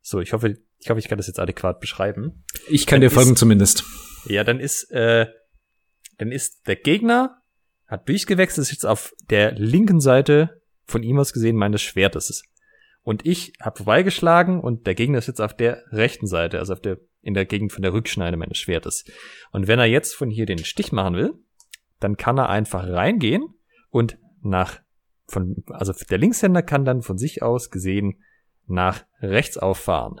So, ich hoffe, ich hoffe, ich kann das jetzt adäquat beschreiben. Ich kann dann dir folgen zumindest. Ja, dann ist, äh, dann ist der Gegner hat durchgewechselt, ist jetzt auf der linken Seite von ihm aus gesehen meines Schwertes. Und ich habe vorbeigeschlagen und der Gegner ist jetzt auf der rechten Seite, also auf der, in der Gegend von der Rückschneide meines Schwertes. Und wenn er jetzt von hier den Stich machen will, dann kann er einfach reingehen und nach, von, also der Linkshänder kann dann von sich aus gesehen nach rechts auffahren.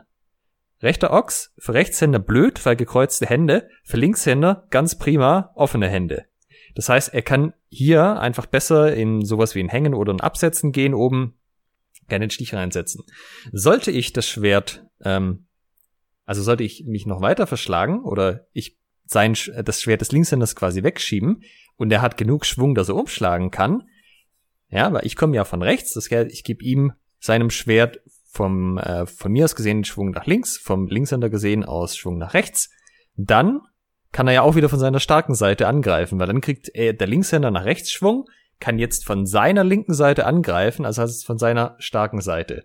Rechter Ochs, für Rechtshänder blöd, weil gekreuzte Hände, für Linkshänder ganz prima, offene Hände. Das heißt, er kann hier einfach besser in sowas wie ein Hängen oder ein Absetzen gehen oben, gerne den Stich reinsetzen. Sollte ich das Schwert, ähm, also sollte ich mich noch weiter verschlagen oder ich sein, das Schwert des Linkshänders quasi wegschieben und er hat genug Schwung, dass er umschlagen kann, ja, weil ich komme ja von rechts, das heißt, ich gebe ihm seinem Schwert vom äh, von mir aus gesehen Schwung nach links, vom Linkshänder gesehen aus Schwung nach rechts, dann kann er ja auch wieder von seiner starken Seite angreifen, weil dann kriegt er, der Linkshänder nach rechts Schwung, kann jetzt von seiner linken Seite angreifen, also heißt es von seiner starken Seite.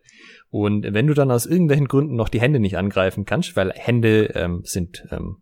Und wenn du dann aus irgendwelchen Gründen noch die Hände nicht angreifen kannst, weil Hände ähm, sind ähm,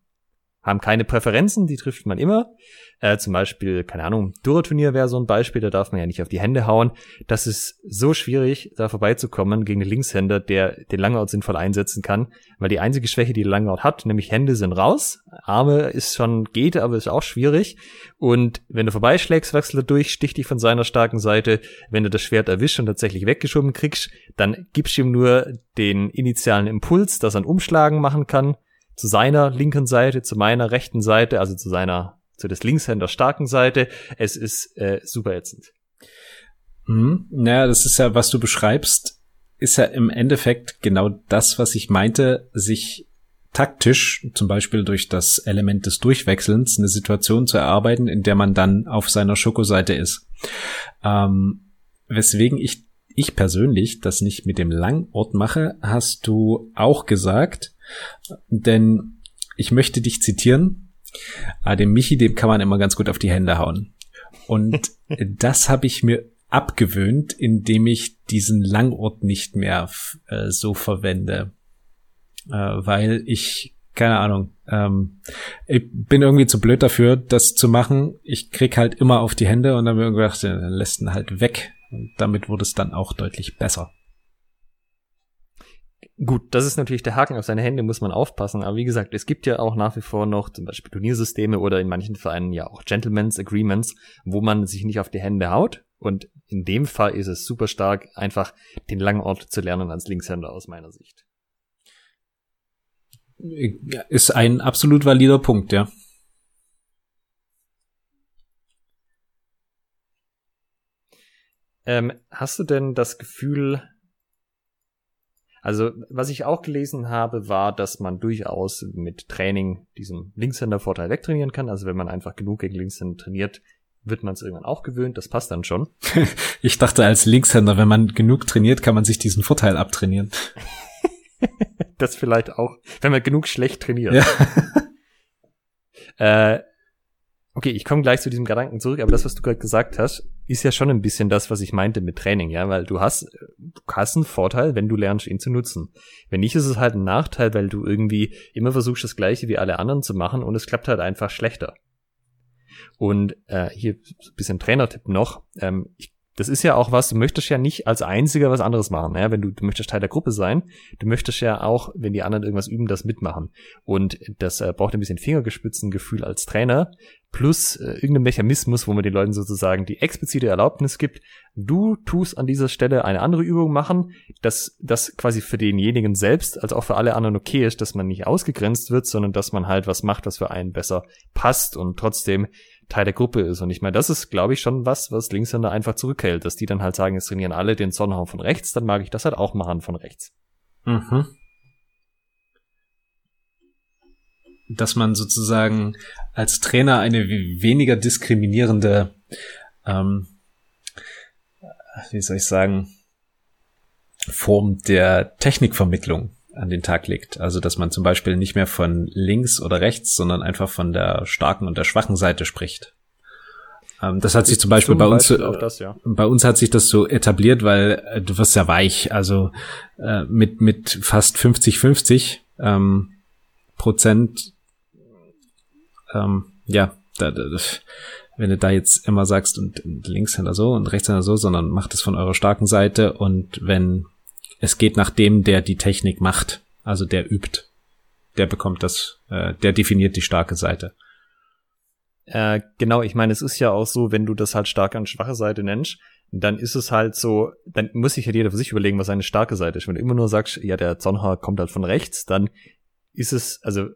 haben keine Präferenzen, die trifft man immer. Äh, zum Beispiel, keine Ahnung, Dura-Turnier wäre so ein Beispiel, da darf man ja nicht auf die Hände hauen. Das ist so schwierig, da vorbeizukommen gegen den Linkshänder, der den Langout sinnvoll einsetzen kann, weil die einzige Schwäche, die der Langout hat, nämlich Hände sind raus, Arme ist schon, geht, aber ist auch schwierig. Und wenn du vorbeischlägst, wechselt er durch, sticht dich von seiner starken Seite. Wenn du das Schwert erwischt und tatsächlich weggeschoben kriegst, dann gibst du ihm nur den initialen Impuls, dass er ein Umschlagen machen kann zu seiner linken Seite, zu meiner rechten Seite, also zu seiner, zu des Linkshänder starken Seite. Es ist äh, super ätzend. Hm, naja, das ist ja, was du beschreibst, ist ja im Endeffekt genau das, was ich meinte, sich taktisch, zum Beispiel durch das Element des Durchwechselns, eine Situation zu erarbeiten, in der man dann auf seiner Schokoseite ist. Ähm, weswegen ich, ich persönlich das nicht mit dem Langort mache, hast du auch gesagt, denn ich möchte dich zitieren. Ah, dem Michi, dem kann man immer ganz gut auf die Hände hauen. Und das habe ich mir abgewöhnt, indem ich diesen Langort nicht mehr äh, so verwende. Äh, weil ich, keine Ahnung, ähm, ich bin irgendwie zu blöd dafür, das zu machen. Ich krieg halt immer auf die Hände und dann habe ich gedacht, dann lässt ihn halt weg. Und damit wurde es dann auch deutlich besser. Gut, das ist natürlich der Haken auf seine Hände, muss man aufpassen. Aber wie gesagt, es gibt ja auch nach wie vor noch zum Beispiel Turniersysteme oder in manchen Vereinen ja auch Gentleman's Agreements, wo man sich nicht auf die Hände haut. Und in dem Fall ist es super stark, einfach den langen Ort zu lernen als Linkshänder aus meiner Sicht. Ist ein absolut valider Punkt, ja. Ähm, hast du denn das Gefühl, also, was ich auch gelesen habe, war, dass man durchaus mit Training diesen Linkshänder-Vorteil wegtrainieren kann. Also, wenn man einfach genug gegen Linkshänder trainiert, wird man es irgendwann auch gewöhnt. Das passt dann schon. ich dachte, als Linkshänder, wenn man genug trainiert, kann man sich diesen Vorteil abtrainieren. das vielleicht auch, wenn man genug schlecht trainiert. Ja. äh, Okay, ich komme gleich zu diesem Gedanken zurück, aber das, was du gerade gesagt hast, ist ja schon ein bisschen das, was ich meinte mit Training, ja, weil du hast, du hast einen Vorteil, wenn du lernst, ihn zu nutzen. Wenn nicht, ist es halt ein Nachteil, weil du irgendwie immer versuchst, das Gleiche wie alle anderen zu machen und es klappt halt einfach schlechter. Und äh, hier ein bisschen Trainertipp noch. Ähm, ich das ist ja auch was, du möchtest ja nicht als Einziger was anderes machen. Ja? Wenn du, du möchtest Teil der Gruppe sein, du möchtest ja auch, wenn die anderen irgendwas üben, das mitmachen. Und das äh, braucht ein bisschen Fingergespitzengefühl als Trainer, plus äh, irgendein Mechanismus, wo man den Leuten sozusagen die explizite Erlaubnis gibt, du tust an dieser Stelle eine andere Übung machen, dass das quasi für denjenigen selbst als auch für alle anderen okay ist, dass man nicht ausgegrenzt wird, sondern dass man halt was macht, was für einen besser passt und trotzdem Teil der Gruppe ist. Und ich meine, das ist, glaube ich, schon was, was Linkshänder einfach zurückhält, dass die dann halt sagen, jetzt trainieren alle den Sonnenhauch von rechts, dann mag ich das halt auch machen von rechts. Mhm. dass man sozusagen als Trainer eine weniger diskriminierende, ähm, wie soll ich sagen, Form der Technikvermittlung an den Tag legt. Also dass man zum Beispiel nicht mehr von links oder rechts, sondern einfach von der starken und der schwachen Seite spricht. Ähm, das hat sich zum Beispiel zum bei uns, Beispiel das, ja. bei uns hat sich das so etabliert, weil äh, du wirst ja weich, also äh, mit mit fast 50-50 ähm, Prozent, ähm, ja, da, da, wenn du da jetzt immer sagst und, und Linkshänder so und Rechtshänder so, sondern macht es von eurer starken Seite und wenn es geht nach dem, der die Technik macht, also der übt, der bekommt das, äh, der definiert die starke Seite. Äh, genau, ich meine, es ist ja auch so, wenn du das halt stark an schwache Seite nennst, dann ist es halt so, dann muss sich halt jeder für sich überlegen, was seine starke Seite ist. Wenn du immer nur sagst, ja, der Zonha kommt halt von rechts, dann ist es, also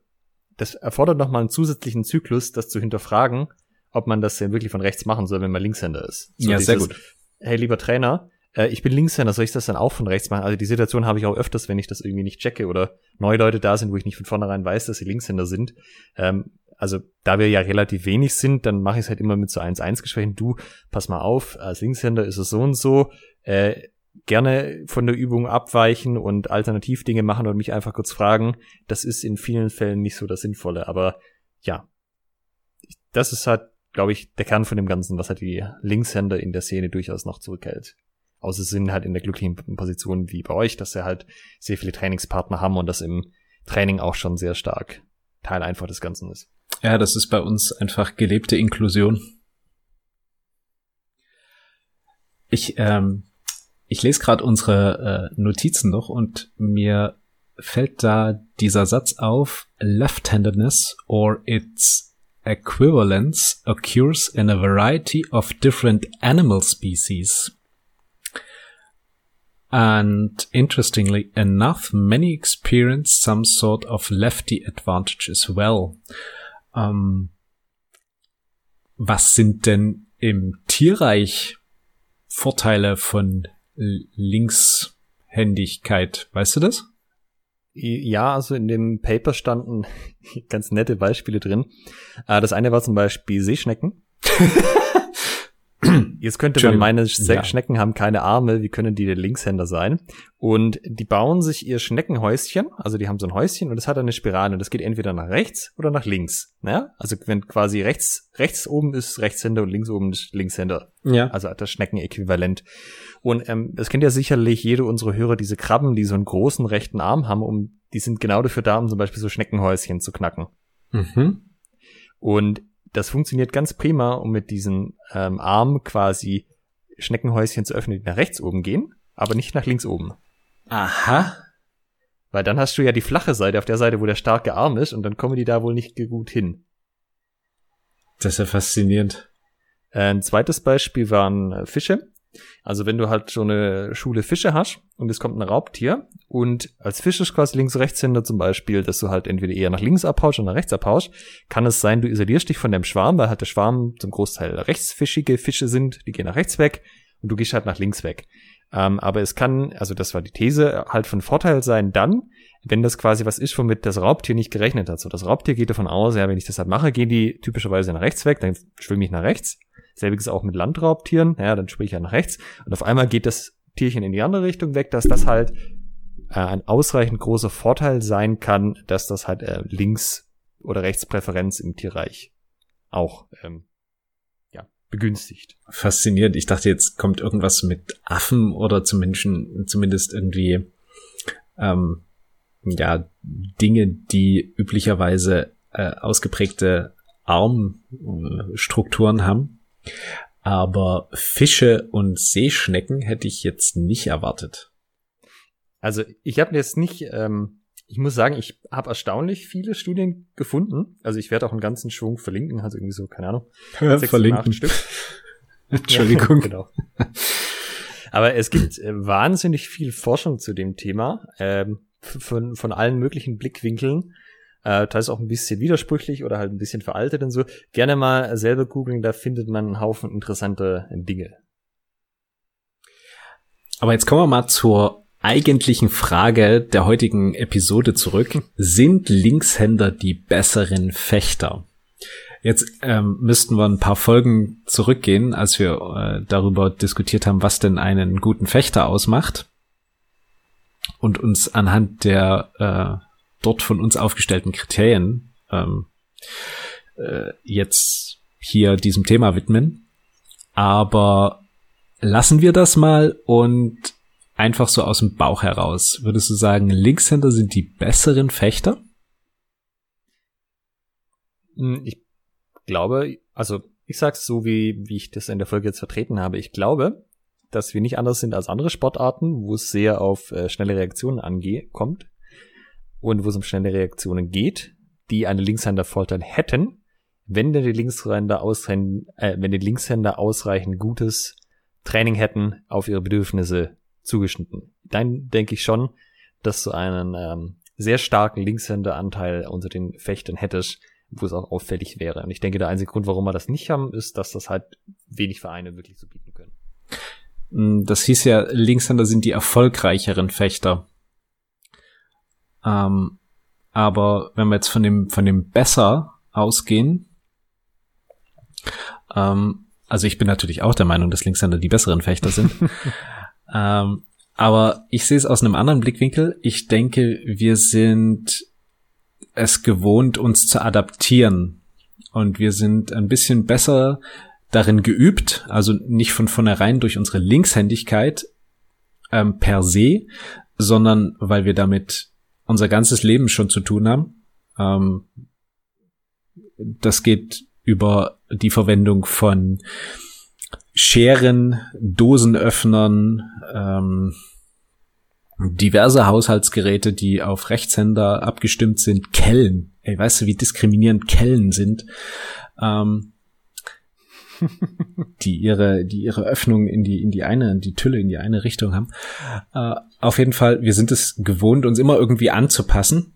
das erfordert nochmal einen zusätzlichen Zyklus, das zu hinterfragen, ob man das denn wirklich von rechts machen soll, wenn man Linkshänder ist. So ja, dieses, sehr gut. Hey, lieber Trainer, äh, ich bin Linkshänder, soll ich das dann auch von rechts machen? Also die Situation habe ich auch öfters, wenn ich das irgendwie nicht checke oder neue Leute da sind, wo ich nicht von vornherein weiß, dass sie Linkshänder sind. Ähm, also da wir ja relativ wenig sind, dann mache ich es halt immer mit so 1-1 Gesprächen. Du, pass mal auf, als Linkshänder ist es so und so. Äh, gerne von der Übung abweichen und Alternativdinge machen und mich einfach kurz fragen. Das ist in vielen Fällen nicht so das Sinnvolle. Aber ja, das ist halt, glaube ich, der Kern von dem Ganzen, was halt die Linkshänder in der Szene durchaus noch zurückhält. Außer sie sind halt in der glücklichen Position wie bei euch, dass sie halt sehr viele Trainingspartner haben und das im Training auch schon sehr stark Teil einfach des Ganzen ist. Ja, das ist bei uns einfach gelebte Inklusion. Ich, ähm, ich lese gerade unsere äh, Notizen noch und mir fällt da dieser Satz auf, left-handedness or its equivalence occurs in a variety of different animal species. And interestingly enough, many experience some sort of lefty advantage as well. Ähm, was sind denn im Tierreich Vorteile von Linkshändigkeit? Weißt du das? Ja, also in dem Paper standen ganz nette Beispiele drin. Äh, das eine war zum Beispiel Seeschnecken. Jetzt könnte man meinen, ja. Schnecken haben keine Arme, wie können die der Linkshänder sein? Und die bauen sich ihr Schneckenhäuschen, also die haben so ein Häuschen und das hat eine Spirale und das geht entweder nach rechts oder nach links. Ja? Also wenn quasi rechts, rechts oben ist Rechtshänder und links oben ist Linkshänder. Ja. Also das Schneckenäquivalent. Und ähm, das kennt ja sicherlich jede unserer Hörer, diese Krabben, die so einen großen rechten Arm haben, um, die sind genau dafür da, um zum Beispiel so Schneckenhäuschen zu knacken. Mhm. Und das funktioniert ganz prima, um mit diesen ähm, Arm quasi Schneckenhäuschen zu öffnen, die nach rechts oben gehen, aber nicht nach links oben. Aha. Weil dann hast du ja die flache Seite auf der Seite, wo der starke Arm ist, und dann kommen die da wohl nicht gut hin. Das ist ja faszinierend. Ein zweites Beispiel waren äh, Fische. Also wenn du halt so eine Schule Fische hast und es kommt ein Raubtier und als Fisch ist quasi links-rechtshänder zum Beispiel, dass du halt entweder eher nach links abhaust oder nach rechts abhaust, kann es sein, du isolierst dich von dem Schwarm, weil halt der Schwarm zum Großteil rechtsfischige Fische sind, die gehen nach rechts weg und du gehst halt nach links weg. Ähm, aber es kann, also das war die These, halt von Vorteil sein dann, wenn das quasi was ist, womit das Raubtier nicht gerechnet hat. So, das Raubtier geht davon aus, ja, wenn ich das halt mache, gehen die typischerweise nach rechts weg, dann schwimme ich nach rechts. Selbiges auch mit Landraubtieren, ja, dann springe ich ja nach rechts. Und auf einmal geht das Tierchen in die andere Richtung weg, dass das halt äh, ein ausreichend großer Vorteil sein kann, dass das halt äh, links oder rechtspräferenz im Tierreich auch ähm, ja, begünstigt. Faszinierend. Ich dachte, jetzt kommt irgendwas mit Affen oder zu Menschen, zumindest irgendwie ähm, ja Dinge, die üblicherweise äh, ausgeprägte Armstrukturen haben. Aber Fische und Seeschnecken hätte ich jetzt nicht erwartet. Also ich habe jetzt nicht, ähm, ich muss sagen, ich habe erstaunlich viele Studien gefunden. Also ich werde auch einen ganzen Schwung verlinken, also irgendwie so, keine Ahnung, sechs verlinken. Stück. Entschuldigung. Ja, genau. Aber es gibt äh, wahnsinnig viel Forschung zu dem Thema, ähm, von, von allen möglichen Blickwinkeln äh, teils auch ein bisschen widersprüchlich oder halt ein bisschen veraltet und so. Gerne mal selber googeln, da findet man einen Haufen interessante Dinge. Aber jetzt kommen wir mal zur eigentlichen Frage der heutigen Episode zurück. Sind Linkshänder die besseren Fechter? Jetzt ähm, müssten wir ein paar Folgen zurückgehen, als wir äh, darüber diskutiert haben, was denn einen guten Fechter ausmacht. Und uns anhand der äh, dort von uns aufgestellten Kriterien ähm, äh, jetzt hier diesem Thema widmen. Aber lassen wir das mal und einfach so aus dem Bauch heraus. Würdest du sagen, Linkshänder sind die besseren Fechter? Hm, ich glaube, also ich sag's so, wie, wie ich das in der Folge jetzt vertreten habe. Ich glaube, dass wir nicht anders sind als andere Sportarten, wo es sehr auf äh, schnelle Reaktionen ankommt und wo es um schnelle Reaktionen geht, die eine Linkshänder-Vorteil hätten, wenn die Linkshänder äh, wenn die Linkshänder ausreichend gutes Training hätten auf ihre Bedürfnisse zugeschnitten. Dann denke ich schon, dass du einen ähm, sehr starken Linkshänderanteil unter den Fechtern hättest, wo es auch auffällig wäre. Und ich denke, der einzige Grund, warum wir das nicht haben, ist, dass das halt wenig Vereine wirklich so bieten können. Mm, das hieß ja, Linkshänder sind die erfolgreicheren Fechter. Ähm, aber wenn wir jetzt von dem, von dem besser ausgehen, ähm, also ich bin natürlich auch der Meinung, dass Linkshänder die besseren Fechter sind. ähm, aber ich sehe es aus einem anderen Blickwinkel. Ich denke, wir sind es gewohnt, uns zu adaptieren. Und wir sind ein bisschen besser darin geübt, also nicht von vornherein durch unsere Linkshändigkeit ähm, per se, sondern weil wir damit unser ganzes Leben schon zu tun haben. Ähm, das geht über die Verwendung von Scheren, Dosenöffnern, ähm, diverse Haushaltsgeräte, die auf Rechtshänder abgestimmt sind, Kellen. Ey, weißt du, wie diskriminierend Kellen sind? Ähm, die ihre, die ihre Öffnung in die, in die eine, die Tülle in die eine Richtung haben. Äh, auf jeden Fall, wir sind es gewohnt, uns immer irgendwie anzupassen.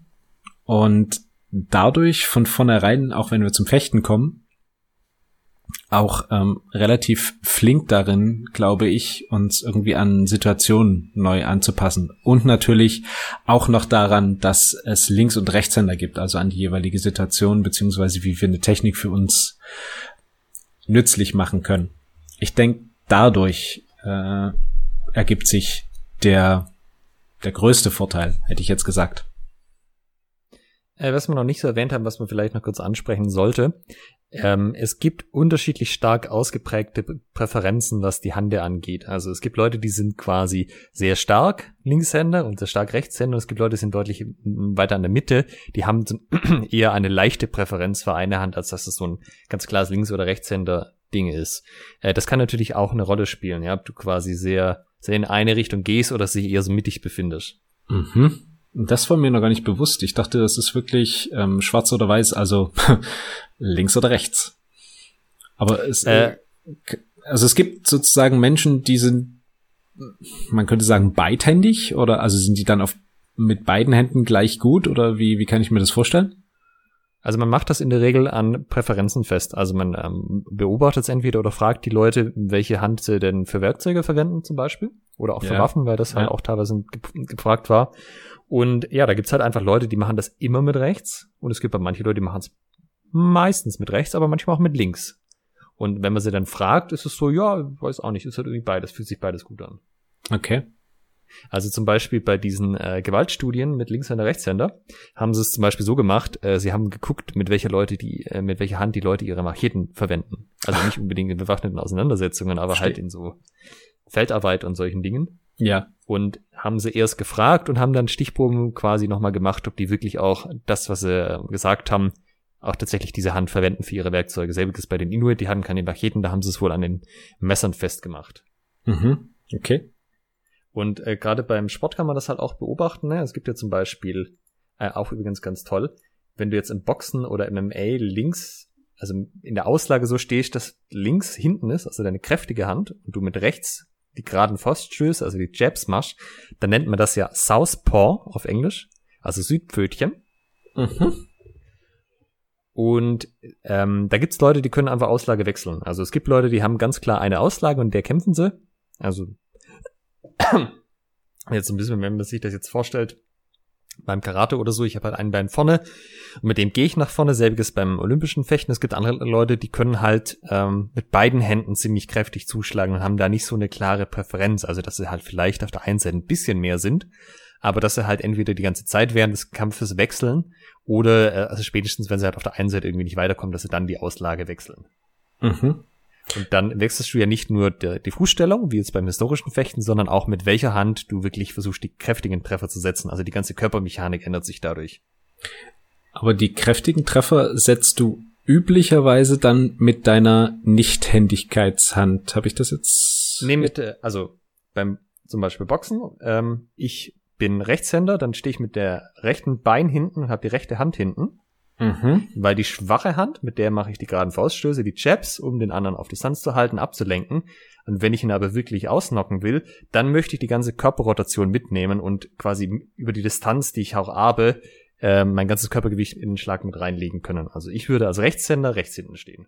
Und dadurch von vornherein, auch wenn wir zum Fechten kommen, auch ähm, relativ flink darin, glaube ich, uns irgendwie an Situationen neu anzupassen. Und natürlich auch noch daran, dass es Links- und Rechtshänder gibt, also an die jeweilige Situation, beziehungsweise wie wir eine Technik für uns nützlich machen können. Ich denke, dadurch äh, ergibt sich der, der größte Vorteil, hätte ich jetzt gesagt. Äh, was wir noch nicht so erwähnt haben, was man vielleicht noch kurz ansprechen sollte. Ähm, es gibt unterschiedlich stark ausgeprägte Präferenzen, was die Hände angeht. Also es gibt Leute, die sind quasi sehr stark Linkshänder und sehr stark Rechtshänder. Und es gibt Leute, die sind deutlich weiter an der Mitte. Die haben eher eine leichte Präferenz für eine Hand, als dass es so ein ganz klares Links- oder Rechtshänder-Ding ist. Äh, das kann natürlich auch eine Rolle spielen, ja, ob du quasi sehr, sehr in eine Richtung gehst oder sich eher so mittig befindest. Mhm. Das war mir noch gar nicht bewusst. Ich dachte, das ist wirklich ähm, schwarz oder weiß, also links oder rechts. Aber es, äh, also es gibt sozusagen Menschen, die sind, man könnte sagen, beidhändig oder also sind die dann auf mit beiden Händen gleich gut oder wie, wie kann ich mir das vorstellen? Also man macht das in der Regel an Präferenzen fest. Also man ähm, beobachtet es entweder oder fragt die Leute, welche Hand sie denn für Werkzeuge verwenden zum Beispiel. Oder auch für ja. Waffen, weil das halt ja. auch teilweise gefragt war. Und ja, da gibt's halt einfach Leute, die machen das immer mit rechts. Und es gibt aber manche Leute, die machen es meistens mit rechts, aber manchmal auch mit links. Und wenn man sie dann fragt, ist es so, ja, weiß auch nicht, ist halt irgendwie beides, fühlt sich beides gut an. Okay. Also zum Beispiel bei diesen äh, Gewaltstudien mit Linkshänder, Rechtshänder haben sie es zum Beispiel so gemacht, äh, sie haben geguckt, mit welcher Leute die, äh, mit welcher Hand die Leute ihre Macheten verwenden. Also nicht unbedingt in bewaffneten Auseinandersetzungen, aber halt Verstehe. halt in so Feldarbeit und solchen Dingen. Ja. Und haben sie erst gefragt und haben dann Stichproben quasi nochmal gemacht, ob die wirklich auch das, was sie gesagt haben, auch tatsächlich diese Hand verwenden für ihre Werkzeuge. Selbiges bei den Inuit, die hatten keine Macheten, da haben sie es wohl an den Messern festgemacht. Mhm. Okay. Und äh, gerade beim Sport kann man das halt auch beobachten. Ne? Es gibt ja zum Beispiel, äh, auch übrigens ganz toll, wenn du jetzt im Boxen oder MMA links, also in der Auslage so stehst, dass links hinten ist, also deine kräftige Hand, und du mit rechts die geraden Fauststöße, also die Jabs machst, dann nennt man das ja Southpaw auf Englisch, also Südpfötchen. Mhm. Und ähm, da gibt's Leute, die können einfach Auslage wechseln. Also es gibt Leute, die haben ganz klar eine Auslage und der kämpfen sie. Also Jetzt so ein bisschen, wenn man sich das jetzt vorstellt, beim Karate oder so, ich habe halt ein Bein vorne und mit dem gehe ich nach vorne. Selbiges beim olympischen Fechten. Es gibt andere Leute, die können halt ähm, mit beiden Händen ziemlich kräftig zuschlagen und haben da nicht so eine klare Präferenz. Also dass sie halt vielleicht auf der einen Seite ein bisschen mehr sind, aber dass sie halt entweder die ganze Zeit während des Kampfes wechseln oder äh, also spätestens, wenn sie halt auf der einen Seite irgendwie nicht weiterkommen, dass sie dann die Auslage wechseln. Mhm. Und dann wechselst du ja nicht nur die Fußstellung, wie jetzt beim historischen Fechten, sondern auch mit welcher Hand du wirklich versuchst, die kräftigen Treffer zu setzen. Also die ganze Körpermechanik ändert sich dadurch. Aber die kräftigen Treffer setzt du üblicherweise dann mit deiner Nichthändigkeitshand. Habe ich das jetzt? Nee, mit, äh, also beim zum Beispiel Boxen, ähm, ich bin Rechtshänder, dann stehe ich mit der rechten Bein hinten und habe die rechte Hand hinten. Mhm. Weil die schwache Hand, mit der mache ich die geraden Fauststöße, die Jabs, um den anderen auf Distanz zu halten, abzulenken. Und wenn ich ihn aber wirklich ausnocken will, dann möchte ich die ganze Körperrotation mitnehmen und quasi über die Distanz, die ich auch habe, äh, mein ganzes Körpergewicht in den Schlag mit reinlegen können. Also ich würde als Rechtshänder rechts hinten stehen.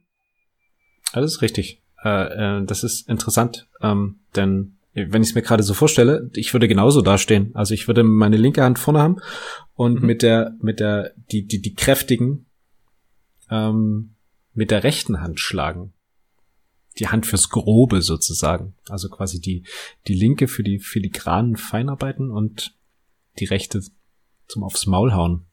Alles richtig. Äh, äh, das ist interessant, ähm, denn wenn ich es mir gerade so vorstelle, ich würde genauso dastehen. Also ich würde meine linke Hand vorne haben und mhm. mit der, mit der, die, die, die kräftigen, ähm, mit der rechten Hand schlagen. Die Hand fürs Grobe sozusagen. Also quasi die, die linke für die filigranen Feinarbeiten und die rechte zum aufs Maul hauen.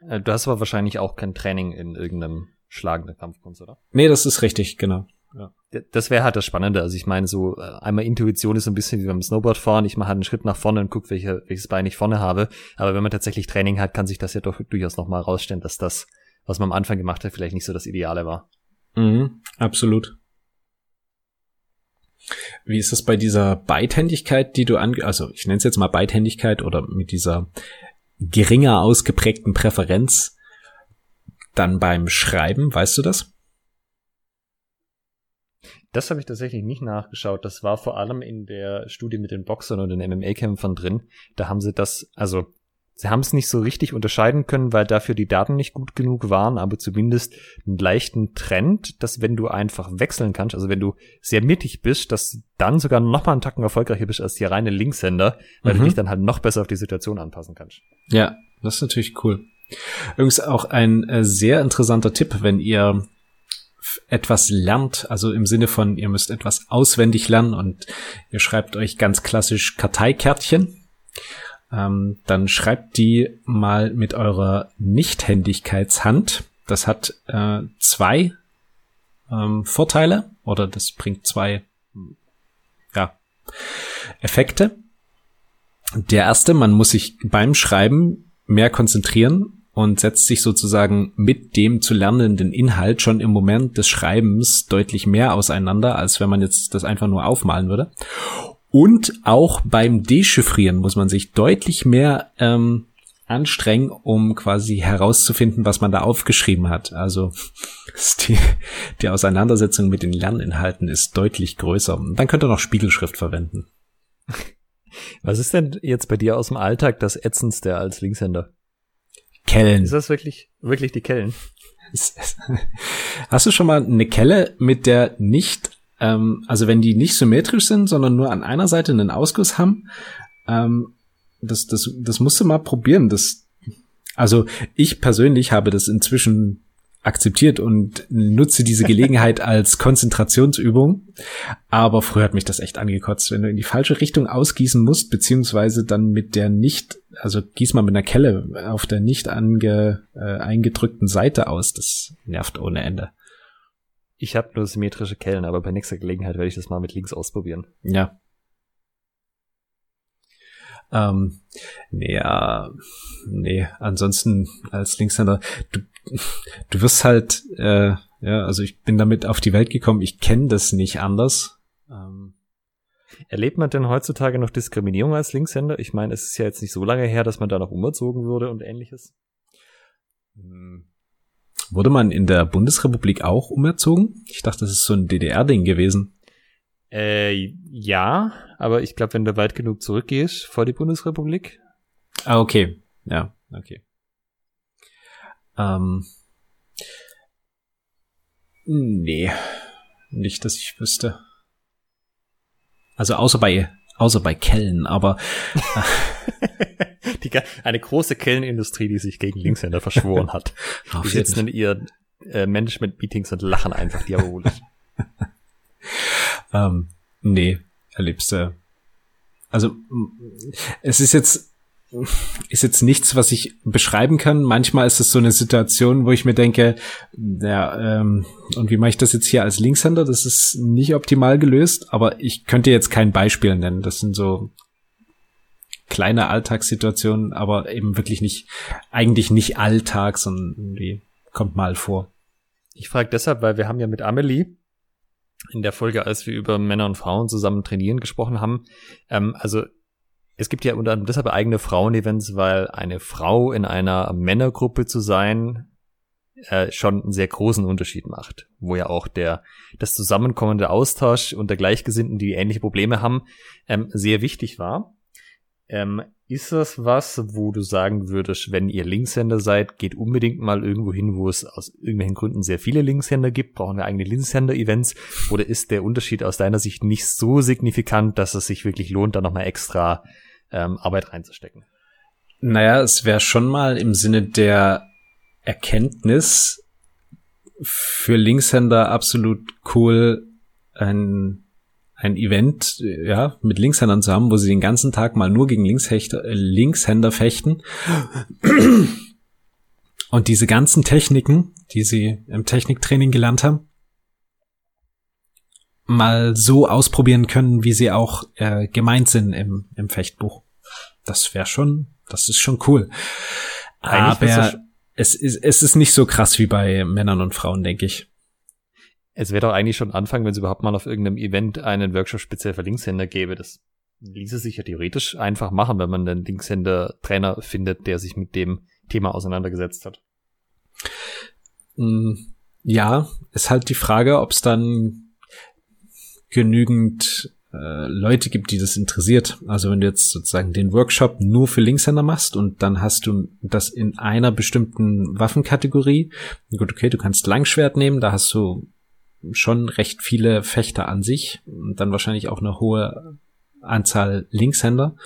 Äh, du hast aber wahrscheinlich auch kein Training in irgendeinem schlagenden Kampfkunst, oder? Nee, das ist richtig, genau. Ja. Das wäre halt das Spannende. Also ich meine, so äh, einmal Intuition ist so ein bisschen wie beim Snowboardfahren. Ich mache halt einen Schritt nach vorne und gucke, welche, welches Bein ich vorne habe. Aber wenn man tatsächlich Training hat, kann sich das ja doch durchaus nochmal rausstellen, dass das, was man am Anfang gemacht hat, vielleicht nicht so das Ideale war. Mhm, absolut. Wie ist das bei dieser Beidhändigkeit, die du ange, also ich nenne es jetzt mal Beidhändigkeit oder mit dieser geringer ausgeprägten Präferenz dann beim Schreiben, weißt du das? Das habe ich tatsächlich nicht nachgeschaut. Das war vor allem in der Studie mit den Boxern und den MMA-Kämpfern drin. Da haben sie das, also sie haben es nicht so richtig unterscheiden können, weil dafür die Daten nicht gut genug waren, aber zumindest einen leichten Trend, dass wenn du einfach wechseln kannst, also wenn du sehr mittig bist, dass du dann sogar noch mal einen Tacken erfolgreicher bist als die reine Linkshänder, weil mhm. du dich dann halt noch besser auf die Situation anpassen kannst. Ja, das ist natürlich cool. Übrigens auch ein äh, sehr interessanter Tipp, wenn ihr etwas lernt, also im Sinne von, ihr müsst etwas auswendig lernen und ihr schreibt euch ganz klassisch Karteikärtchen, ähm, dann schreibt die mal mit eurer Nichthändigkeitshand. Das hat äh, zwei ähm, Vorteile oder das bringt zwei ja, Effekte. Der erste, man muss sich beim Schreiben mehr konzentrieren und setzt sich sozusagen mit dem zu lernenden Inhalt schon im Moment des Schreibens deutlich mehr auseinander, als wenn man jetzt das einfach nur aufmalen würde. Und auch beim Dechiffrieren muss man sich deutlich mehr ähm, anstrengen, um quasi herauszufinden, was man da aufgeschrieben hat. Also die, die Auseinandersetzung mit den Lerninhalten ist deutlich größer. Und dann könnt ihr noch Spiegelschrift verwenden. Was ist denn jetzt bei dir aus dem Alltag das Ätzendste als Linkshänder? Kellen. Ist das wirklich, wirklich die Kellen? Hast du schon mal eine Kelle, mit der nicht, ähm, also wenn die nicht symmetrisch sind, sondern nur an einer Seite einen Ausguss haben, ähm, das, das, das musst du mal probieren. Das, also ich persönlich habe das inzwischen akzeptiert und nutze diese Gelegenheit als Konzentrationsübung. Aber früher hat mich das echt angekotzt, wenn du in die falsche Richtung ausgießen musst, beziehungsweise dann mit der nicht, also gieß mal mit einer Kelle auf der nicht ange, äh, eingedrückten Seite aus. Das nervt ohne Ende. Ich habe nur symmetrische Kellen, aber bei nächster Gelegenheit werde ich das mal mit links ausprobieren. Ja, ähm, nee, ja, nee, ansonsten als Linkshänder, du, du wirst halt, äh, ja, also ich bin damit auf die Welt gekommen, ich kenne das nicht anders. Ähm, Erlebt man denn heutzutage noch Diskriminierung als Linkshänder? Ich meine, es ist ja jetzt nicht so lange her, dass man da noch umerzogen würde und ähnliches. Hm. Wurde man in der Bundesrepublik auch umerzogen? Ich dachte, das ist so ein DDR-Ding gewesen. Äh, ja, aber ich glaube, wenn du weit genug zurückgehst vor die Bundesrepublik. Ah, okay. Ja, okay. Ähm, nee, nicht, dass ich wüsste. Also außer bei Außer bei Kellen, aber die, eine große Kellenindustrie, die sich gegen Linkshänder verschworen hat. die sitzen in ihren äh, Management-Meetings und lachen einfach diabolisch. ähm, nee, erlebst du. Also es ist jetzt ist jetzt nichts, was ich beschreiben kann. Manchmal ist es so eine Situation, wo ich mir denke, ja, ähm, und wie mache ich das jetzt hier als Linkshänder? Das ist nicht optimal gelöst, aber ich könnte jetzt kein Beispiel nennen. Das sind so kleine Alltagssituationen, aber eben wirklich nicht, eigentlich nicht Alltag, sondern irgendwie kommt mal vor. Ich frage deshalb, weil wir haben ja mit Amelie in der Folge, als wir über Männer und Frauen zusammen trainieren gesprochen haben, ähm, also es gibt ja unter anderem deshalb eigene Frauen-Events, weil eine Frau in einer Männergruppe zu sein äh, schon einen sehr großen Unterschied macht, wo ja auch der das Zusammenkommen, der Austausch unter Gleichgesinnten, die ähnliche Probleme haben, ähm, sehr wichtig war. Ähm, ist das was, wo du sagen würdest, wenn ihr Linkshänder seid, geht unbedingt mal irgendwo hin, wo es aus irgendwelchen Gründen sehr viele Linkshänder gibt? Brauchen wir eigene Linkshänder-Events? Oder ist der Unterschied aus deiner Sicht nicht so signifikant, dass es sich wirklich lohnt, da nochmal extra ähm, Arbeit reinzustecken? Naja, es wäre schon mal im Sinne der Erkenntnis für Linkshänder absolut cool, ein ein Event, ja, mit Linkshändern zu haben, wo sie den ganzen Tag mal nur gegen Linkshechter, äh, Linkshänder fechten. Und diese ganzen Techniken, die sie im Techniktraining gelernt haben, mal so ausprobieren können, wie sie auch äh, gemeint sind im, im Fechtbuch. Das wäre schon, das ist schon cool. Eigentlich Aber es ist, es ist nicht so krass wie bei Männern und Frauen, denke ich. Es wäre doch eigentlich schon Anfang, wenn es überhaupt mal auf irgendeinem Event einen Workshop speziell für Linkshänder gäbe. Das ließe sich ja theoretisch einfach machen, wenn man einen Linkshänder-Trainer findet, der sich mit dem Thema auseinandergesetzt hat. Mm, ja, ist halt die Frage, ob es dann genügend äh, Leute gibt, die das interessiert. Also wenn du jetzt sozusagen den Workshop nur für Linkshänder machst und dann hast du das in einer bestimmten Waffenkategorie. Gut, okay, du kannst Langschwert nehmen, da hast du schon recht viele Fechter an sich und dann wahrscheinlich auch eine hohe Anzahl Linkshänder.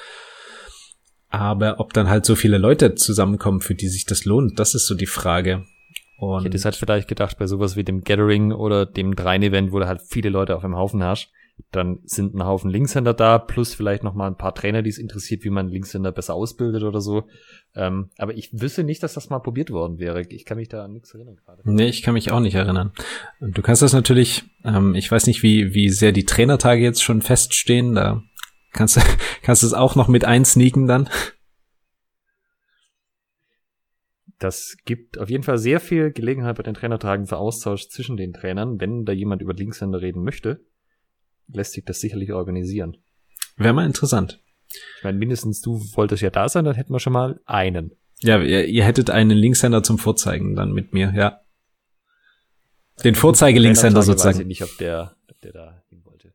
Aber ob dann halt so viele Leute zusammenkommen, für die sich das lohnt, das ist so die Frage. Und ich hätte es halt vielleicht gedacht, bei sowas wie dem Gathering oder dem Dreien-Event, wo du halt viele Leute auf einem Haufen hast, dann sind ein Haufen Linkshänder da, plus vielleicht noch mal ein paar Trainer, die es interessiert, wie man Linkshänder besser ausbildet oder so. Ähm, aber ich wüsste nicht, dass das mal probiert worden wäre. Ich kann mich da an nichts erinnern gerade. Nee, ich kann mich auch nicht erinnern. Du kannst das natürlich, ähm, ich weiß nicht, wie, wie sehr die Trainertage jetzt schon feststehen, da kannst du, kannst es auch noch mit einsneaken dann. Das gibt auf jeden Fall sehr viel Gelegenheit bei den Trainertagen für Austausch zwischen den Trainern, wenn da jemand über Linkshänder reden möchte lässt sich das sicherlich organisieren. Wäre mal interessant. Ich meine, mindestens du wolltest ja da sein, dann hätten wir schon mal einen. Ja, ihr, ihr hättet einen Linkshänder zum Vorzeigen dann mit mir, ja. Den Vorzeige-Linkshänder sozusagen. Weiß ich nicht, ob der, ob der da hin wollte.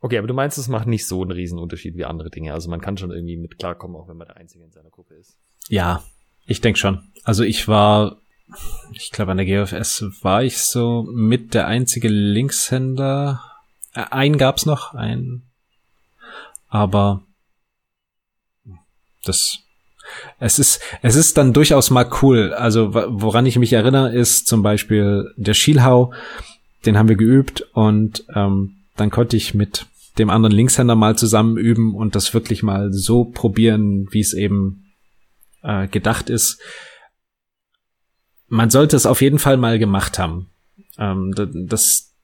Okay, aber du meinst, es macht nicht so einen riesen Unterschied wie andere Dinge. Also man kann schon irgendwie mit klarkommen, auch wenn man der Einzige in seiner Gruppe ist. Ja, ich denke schon. Also ich war ich glaube, an der GFS war ich so mit der einzige Linkshänder. Äh, einen gab's noch, ein. Aber das, es ist, es ist dann durchaus mal cool. Also, woran ich mich erinnere, ist zum Beispiel der Schielhau. Den haben wir geübt und ähm, dann konnte ich mit dem anderen Linkshänder mal zusammen üben und das wirklich mal so probieren, wie es eben äh, gedacht ist man sollte es auf jeden Fall mal gemacht haben. Ähm, das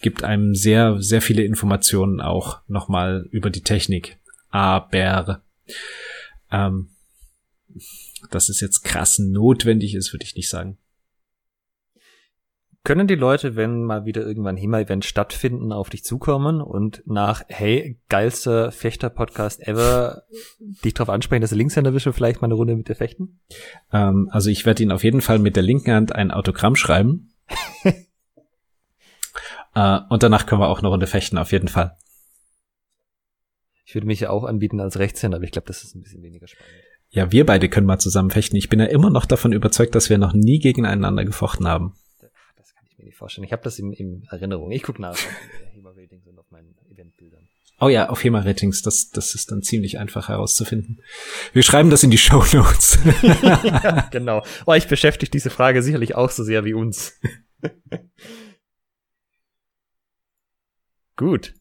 gibt einem sehr, sehr viele Informationen auch nochmal über die Technik. Aber ähm, dass es jetzt krass notwendig ist, würde ich nicht sagen. Können die Leute, wenn mal wieder irgendwann HEMA-Event stattfinden, auf dich zukommen und nach, hey, geilster Fechter-Podcast ever, dich darauf ansprechen, dass du Linkshänder bist und vielleicht mal eine Runde mit dir fechten? Ähm, also ich werde ihn auf jeden Fall mit der linken Hand ein Autogramm schreiben. äh, und danach können wir auch eine Runde fechten, auf jeden Fall. Ich würde mich ja auch anbieten als Rechtshänder, aber ich glaube, das ist ein bisschen weniger spannend. Ja, wir beide können mal zusammen fechten. Ich bin ja immer noch davon überzeugt, dass wir noch nie gegeneinander gefochten haben ich mir nicht vorstellen. Ich habe das in, in Erinnerung. Ich gucke nach auf HEMA-Ratings und auf meinen Eventbildern. Oh ja, auf HEMA-Ratings, das, das ist dann ziemlich einfach herauszufinden. Wir schreiben das in die Show Notes. ja, genau. Oh, ich beschäftige diese Frage sicherlich auch so sehr wie uns. Gut.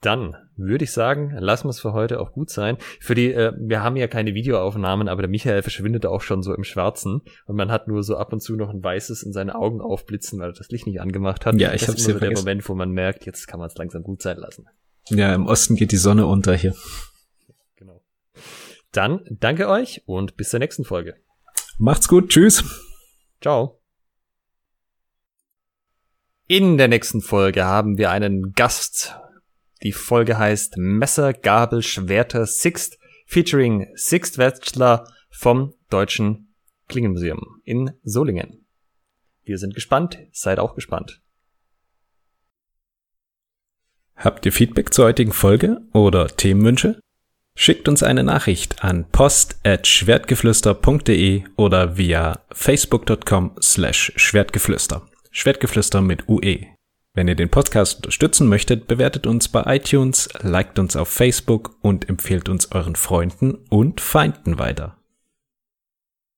Dann würde ich sagen, lassen wir es für heute auch gut sein. Für die, äh, wir haben ja keine Videoaufnahmen, aber der Michael verschwindet auch schon so im Schwarzen und man hat nur so ab und zu noch ein weißes in seinen Augen aufblitzen, weil er das Licht nicht angemacht hat. Ja, ich habe so der Moment, wo man merkt, jetzt kann man es langsam gut sein lassen. Ja, im Osten geht die Sonne unter hier. Genau. Dann danke euch und bis zur nächsten Folge. Macht's gut, tschüss. Ciao. In der nächsten Folge haben wir einen Gast. Die Folge heißt Messer, Gabel, Schwerter, Sixt, featuring Sixt Wetzler vom Deutschen Klingenmuseum in Solingen. Wir sind gespannt, seid auch gespannt. Habt ihr Feedback zur heutigen Folge oder Themenwünsche? Schickt uns eine Nachricht an post@schwertgeflüster.de oder via facebook.com slash schwertgeflüster. Schwertgeflüster mit UE. Wenn ihr den Podcast unterstützen möchtet, bewertet uns bei iTunes, liked uns auf Facebook und empfehlt uns euren Freunden und Feinden weiter.